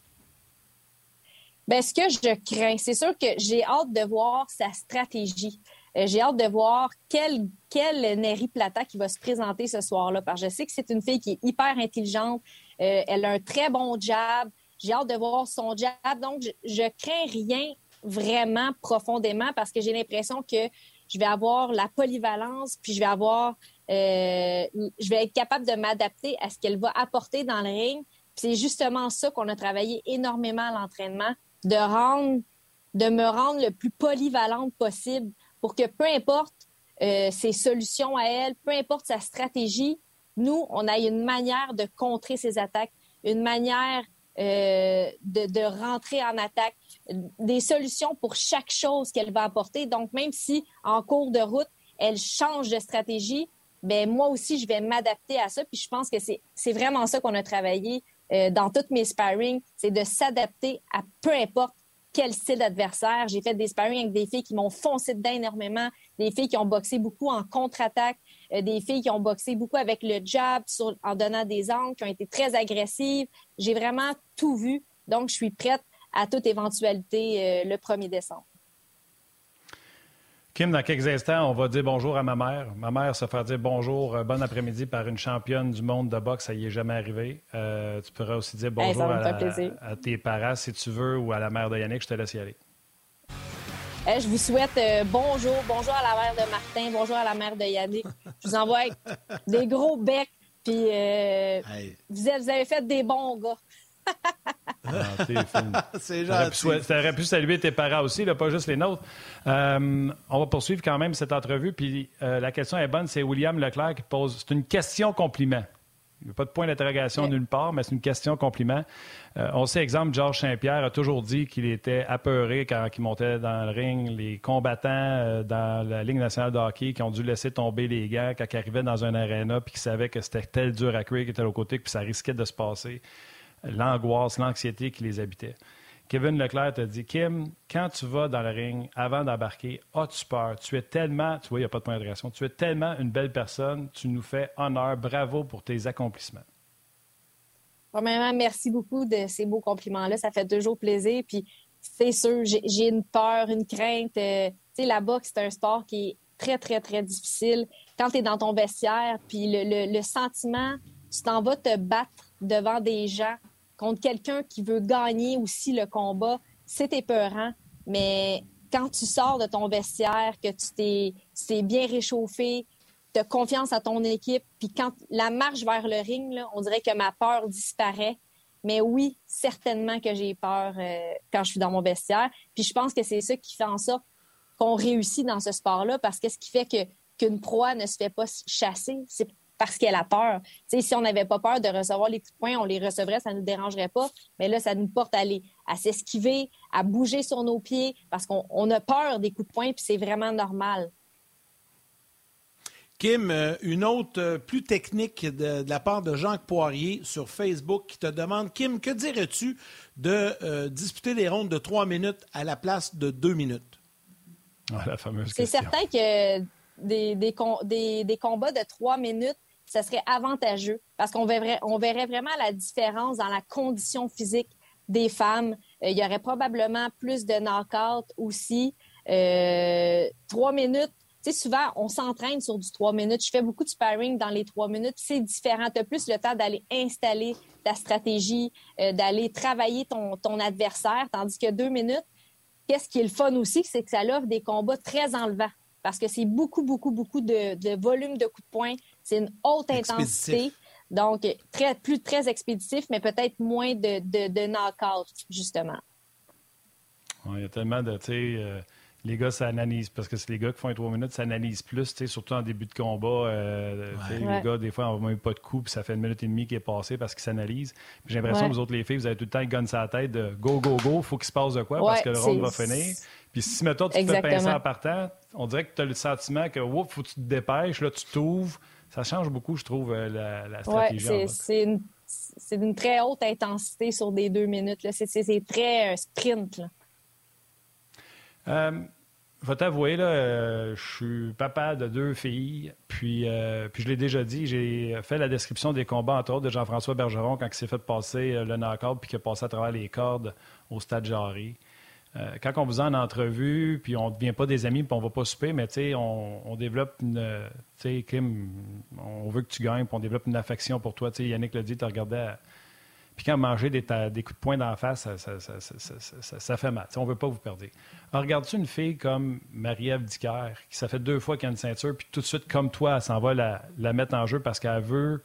Bien, ce que je crains, c'est sûr que j'ai hâte de voir sa stratégie. Euh, j'ai hâte de voir quel, quel Neri Plata qui va se présenter ce soir-là, parce que je sais que c'est une fille qui est hyper intelligente. Euh, elle a un très bon jab. J'ai hâte de voir son jab. Donc, je, je crains rien vraiment profondément parce que j'ai l'impression que je vais avoir la polyvalence, puis je vais avoir, euh, je vais être capable de m'adapter à ce qu'elle va apporter dans le ring. c'est justement ça qu'on a travaillé énormément à l'entraînement, de rendre, de me rendre le plus polyvalente possible pour que peu importe euh, ses solutions à elle, peu importe sa stratégie, nous, on a une manière de contrer ses attaques, une manière euh, de, de, rentrer en attaque, des solutions pour chaque chose qu'elle va apporter. Donc, même si en cours de route, elle change de stratégie, ben moi aussi, je vais m'adapter à ça. Puis je pense que c'est vraiment ça qu'on a travaillé euh, dans toutes mes sparring, c'est de s'adapter à peu importe quel style d'adversaire. J'ai fait des sparring avec des filles qui m'ont foncé dedans énormément, des filles qui ont boxé beaucoup en contre-attaque, euh, des filles qui ont boxé beaucoup avec le jab en donnant des angles, qui ont été très agressives. J'ai vraiment tout vu. Donc, je suis prête à toute éventualité euh, le 1er décembre. Kim, dans quelques instants, on va dire bonjour à ma mère. Ma mère se fait dire bonjour, euh, bon après-midi par une championne du monde de boxe, ça y est jamais arrivé. Euh, tu pourrais aussi dire bonjour à, tes parents si tu veux ou à la mère de Yannick, je te laisse y aller. je vous souhaite bonjour, bonjour à la mère de Martin, bonjour à la mère de Yannick. Je vous envoie des gros becs, puis vous, avez fait des bons gars. C'est gentil. Tu aurais pu saluer tes parents aussi, pas juste les nôtres. Euh, on va poursuivre quand même cette entrevue. Puis euh, la question est bonne. C'est William Leclerc qui pose. C'est une question compliment. Il n'y a pas de point d'interrogation nulle part, mais c'est une question compliment. Euh, on sait, exemple, Georges Saint-Pierre a toujours dit qu'il était apeuré quand il montait dans le ring. Les combattants dans la Ligue nationale de hockey qui ont dû laisser tomber les gars quand ils arrivaient dans un aréna puis qui savaient que c'était tel dur à cuire qui était au côté puis ça risquait de se passer l'angoisse, l'anxiété qui les habitait. Kevin Leclerc t'a dit Kim, quand tu vas dans le ring avant d'embarquer, as-tu peur? Tu es tellement, tu vois, il n'y a pas de point d'adresse, tu es tellement une belle personne, tu nous fais honneur, bravo pour tes accomplissements. Premièrement, merci beaucoup de ces beaux compliments-là. Ça fait toujours plaisir. Puis, c'est sûr, j'ai une peur, une crainte. Euh, tu sais, la boxe, c'est un sport qui est très, très, très difficile. Quand tu es dans ton vestiaire, puis le, le sentiment, tu t'en vas te battre devant des gens contre quelqu'un qui veut gagner aussi le combat, c'est épeurant. Mais quand tu sors de ton vestiaire, que tu t'es, bien réchauffé, as confiance à ton équipe. Puis quand la marche vers le ring, on dirait que ma peur disparaît. Mais oui, certainement que j'ai peur euh, quand je suis dans mon vestiaire. Puis je pense que c'est ça qui fait en sorte qu'on réussit dans ce sport-là, parce que ce qui fait que qu'une proie ne se fait pas chasser, c'est parce qu'elle a peur. si on n'avait pas peur de recevoir les coups de poing, on les recevrait, ça ne nous dérangerait pas. Mais là, ça nous porte à, aller, à s'esquiver, à bouger sur nos pieds, parce qu'on a peur des coups de poing, puis c'est vraiment normal. Kim, euh, une autre euh, plus technique de, la part de Jean Poirier sur Facebook qui te demande Kim, que dirais-tu de euh, disputer des rondes de trois minutes à la place de deux minutes? Ah, la fameuse C'est certain que des, des, des, combats de trois minutes, ça serait avantageux parce qu'on verrait, on verrait vraiment la différence dans la condition physique des femmes. Euh, il y aurait probablement plus de knock-out aussi. Euh, trois minutes, tu sais, souvent, on s'entraîne sur du trois minutes. Je fais beaucoup de sparring dans les trois minutes. C'est différent. Tu as plus le temps d'aller installer ta stratégie, euh, d'aller travailler ton, ton adversaire, tandis que deux minutes, qu'est-ce qui est le fun aussi, c'est que ça offre des combats très enlevants parce que c'est beaucoup, beaucoup, beaucoup de, de, volume de coups de poing. C'est une haute intensité. Donc, très, plus très expéditif, mais peut-être moins de, de, de knock-out, justement. il y a tellement de, tu sais, euh, les gars s'analysent parce que c'est les gars qui font les trois minutes s'analysent plus, surtout en début de combat. Euh, les gars, des fois, on même pas de coup, puis ça fait une minute et demie qui est passée parce qu'ils s'analysent. J'ai l'impression que vous autres, les filles, vous avez tout le temps le gun sur la tête de go, go, go, faut qu'il se passe de quoi parce que le round va finir. Puis si, mettons, tu te fais pincer en partant, on dirait que tu as le sentiment que, oups, faut que tu te dépêches, là, tu t'ouvres. Ça change beaucoup, je trouve, euh, la, la stratégie. Ouais, c'est une, une, très haute intensité sur des deux minutes. C'est très euh, sprint. Là. Euh, je vais t'avouer, là, euh, je suis papa de deux filles, puis, euh, puis je l'ai déjà dit, j'ai fait la description des combats, entre autres, de Jean-François Bergeron quand il s'est fait passer le knock-out puis qu'il a passé à travers les cordes au stade Jarry. Quand on vous a en entrevue, puis on ne devient pas des amis, puis on ne va pas souper, mais on, on développe une. Tu sais, Kim, on veut que tu gagnes, puis on développe une affection pour toi. Yannick l'a dit, tu regardais puis quand manger des, des, coups de poing d'en face, ça, fait mal. on ne veut pas vous perdre. Alors, regarde-tu une fille comme Marie-Ève Dicker, qui ça fait deux fois qu'elle a une ceinture, puis tout de suite, comme toi, elle s'en va la, mettre en jeu parce qu'elle veut,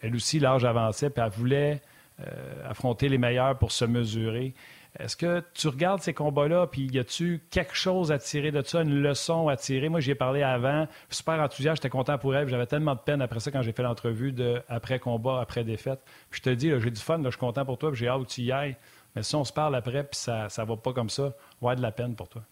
elle aussi, l'âge avancé, puis elle voulait euh, affronter les meilleurs pour se mesurer. Est-ce que tu regardes ces combats-là, puis y a-tu quelque chose à tirer de ça, une leçon à tirer? Moi, j'y ai parlé avant, super enthousiaste, j'étais content pour elle, j'avais tellement de peine après ça quand j'ai fait l'entrevue de après combat, après défaite. Puis je te dis, j'ai du fun, je suis content pour toi, j'ai hâte que tu y ailles. Mais si on se parle après, puis ça ne va pas comme ça, on va de la peine pour toi.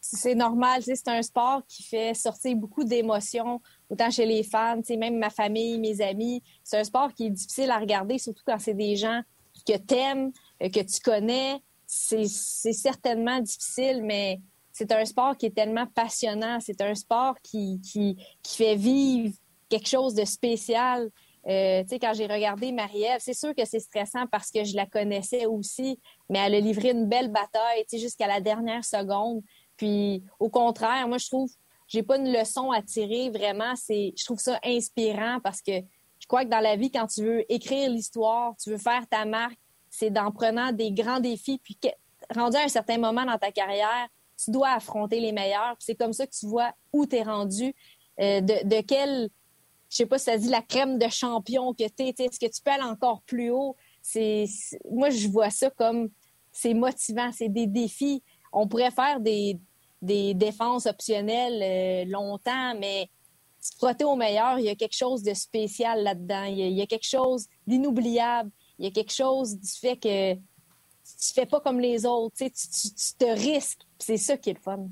C'est normal, c'est un sport qui fait sortir beaucoup d'émotions, autant chez les fans, même ma famille, mes amis. C'est un sport qui est difficile à regarder, surtout quand c'est des gens que t'aimes, que tu connais, c'est certainement difficile, mais c'est un sport qui est tellement passionnant. C'est un sport qui, qui, qui, fait vivre quelque chose de spécial. Euh, tu sais, quand j'ai regardé Marie-Ève, c'est sûr que c'est stressant parce que je la connaissais aussi, mais elle a livré une belle bataille, tu sais, jusqu'à la dernière seconde. Puis, au contraire, moi, je trouve, j'ai pas une leçon à tirer vraiment. C'est, je trouve ça inspirant parce que je crois que dans la vie, quand tu veux écrire l'histoire, tu veux faire ta marque, c'est d'en prenant des grands défis, puis rendu à un certain moment dans ta carrière, tu dois affronter les meilleurs. C'est comme ça que tu vois où tu es rendu, euh, de, de quel, je sais pas si ça dit la crème de champion que tu es. Est-ce que tu peux aller encore plus haut? C'est, moi, je vois ça comme c'est motivant, c'est des défis. On pourrait faire des, des défenses optionnelles euh, longtemps, mais se frotter au meilleur, il y a quelque chose de spécial là-dedans. Il y a, quelque chose d'inoubliable il y a quelque chose du fait que tu fais pas comme les autres, tu, tu, tu te risques. C'est ça qui est le fun.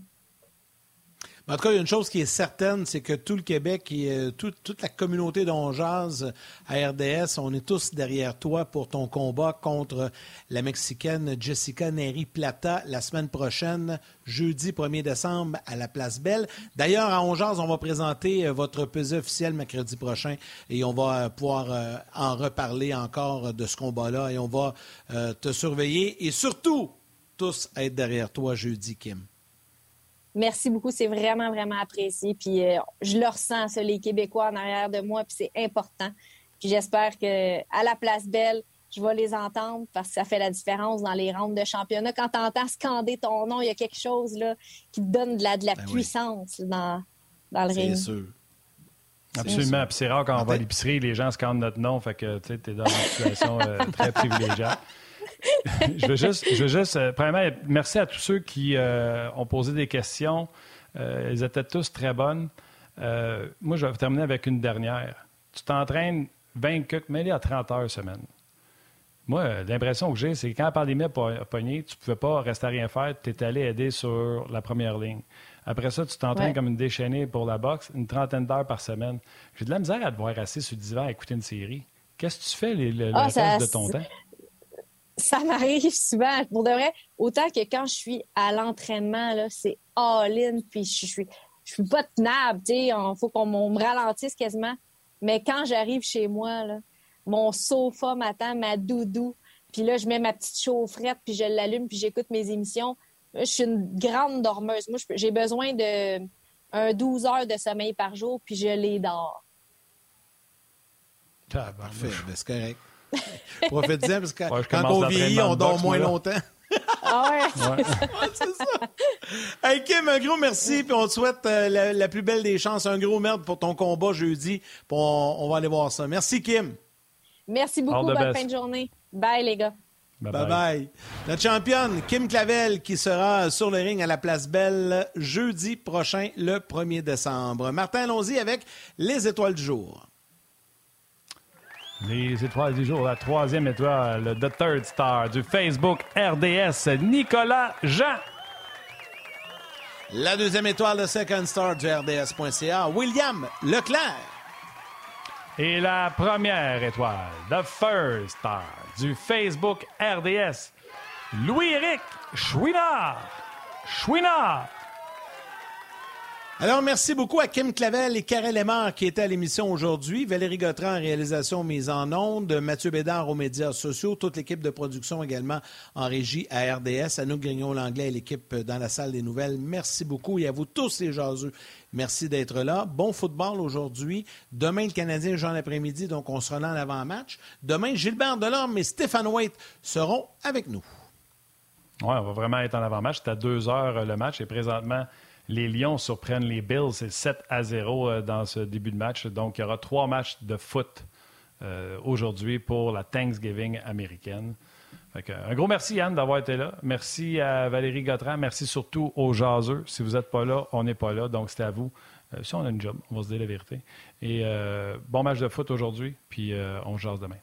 En tout cas, il y a une chose qui est certaine, c'est que tout le Québec et euh, toute la communauté d'Onjaz à RDS, on est tous derrière toi pour ton combat contre la Mexicaine Jessica Neri Plata la semaine prochaine, jeudi 1er décembre à la Place Belle. D'ailleurs, à Onjaz, on va présenter euh, votre pesée officiel mercredi prochain et on va euh, pouvoir en reparler encore de ce combat-là et on va te surveiller et surtout tous être derrière toi jeudi, Kim. Merci beaucoup, c'est vraiment, vraiment apprécié. Puis euh, je le ressens, ça, les Québécois en arrière de moi, puis c'est important. Puis j'espère que à la place belle, je vais les entendre parce que ça fait la différence dans les rounds de championnat. Quand tu entends scander ton nom, il y a quelque chose là, qui te donne de la, de la ben puissance dans, dans le ring. C'est sûr. Absolument. Puis c'est rare quand on va à l'épicerie, les gens scannent notre nom. Fait que tu es dans une situation euh, très privilégiée. je veux juste, je veux juste euh, premièrement, merci à tous ceux qui euh, ont posé des questions. elles étaient tous très bonnes. moi, je vais terminer avec une dernière. Tu t'entraînes 20, mais à 30 heures semaine. Moi, l'impression que j'ai, c'est que quand la pandémie a pogné, tu ne pouvais pas rester à rien faire, tu es allé aider sur la première ligne. Après ça, tu t'entraînes comme une déchaînée pour la boxe, une trentaine d'heures par semaine. J'ai de la misère à te voir assis sur le divan à écouter une série. Qu'est-ce que tu fais le, ah, reste de ton temps? Ça m'arrive souvent. Pour de vrai, autant que quand je suis à l'entraînement, c'est all-in, puis je suis, je suis pas tenable, il faut qu'on me ralentisse quasiment. Mais quand j'arrive chez moi, mon sofa m'attend, ma doudou, puis là, je mets ma petite chaufferette, puis je l'allume, puis j'écoute mes émissions je suis une grande dormeuse. Moi, j'ai besoin de un 12 heures de sommeil par jour, puis je les dors. Ah, parfait, ben, c'est correct. Profite-en, parce que quand on vieillit, on dort moins longtemps. ah ouais, c'est ça. Hey Kim, un gros merci, puis on te souhaite euh, la, plus belle des chances. Un gros merde pour ton combat jeudi. On, on, va aller voir ça. Merci Kim. Merci beaucoup, bonne fin de journée. Bye les gars. Bye bye. Notre championne, Kim Clavel, qui sera sur le ring à la Place Belle jeudi prochain, le 1er décembre. Martin, allons-y avec les étoiles du jour. Les étoiles du jour, la troisième étoile, The Third Star du Facebook RDS, Nicolas Jean. La deuxième étoile, de Second Star du RDS.ca, William Leclerc. Et la première étoile, The First Star du Facebook RDS, Louis-Éric Chouinard. Chouinard. Alors, merci beaucoup à Kim Clavel et Karel Lemar qui étaient à l'émission aujourd'hui. Valérie Gautran en réalisation mise en onde. Mathieu Bédard aux médias sociaux. Toute l'équipe de production également en régie à RDS. À nous, Grignon Langlais et l'équipe dans la salle des nouvelles. Merci beaucoup. Et à vous tous les jaseux. Merci d'être là. Bon football aujourd'hui. Demain, le Canadien joue en après-midi, donc on sera là en avant-match. Demain, Gilbert Delorme et Stéphane White seront avec nous. Oui, on va vraiment être en avant-match. C'est à deux heures le match et présentement, les Lions surprennent les Bills. C'est 7 à 0 euh, dans ce début de match. Donc, il y aura trois matchs de foot euh, aujourd'hui pour la Thanksgiving américaine. un gros merci, Yann, d'avoir été là. Merci à Valérie Gautran. Merci surtout aux jaseux. Si vous n'êtes pas là, on n'est pas là. Donc, c'est à vous. Euh, si on a une job, on va se dire la vérité. Et bon match de foot aujourd'hui, puis on jase demain.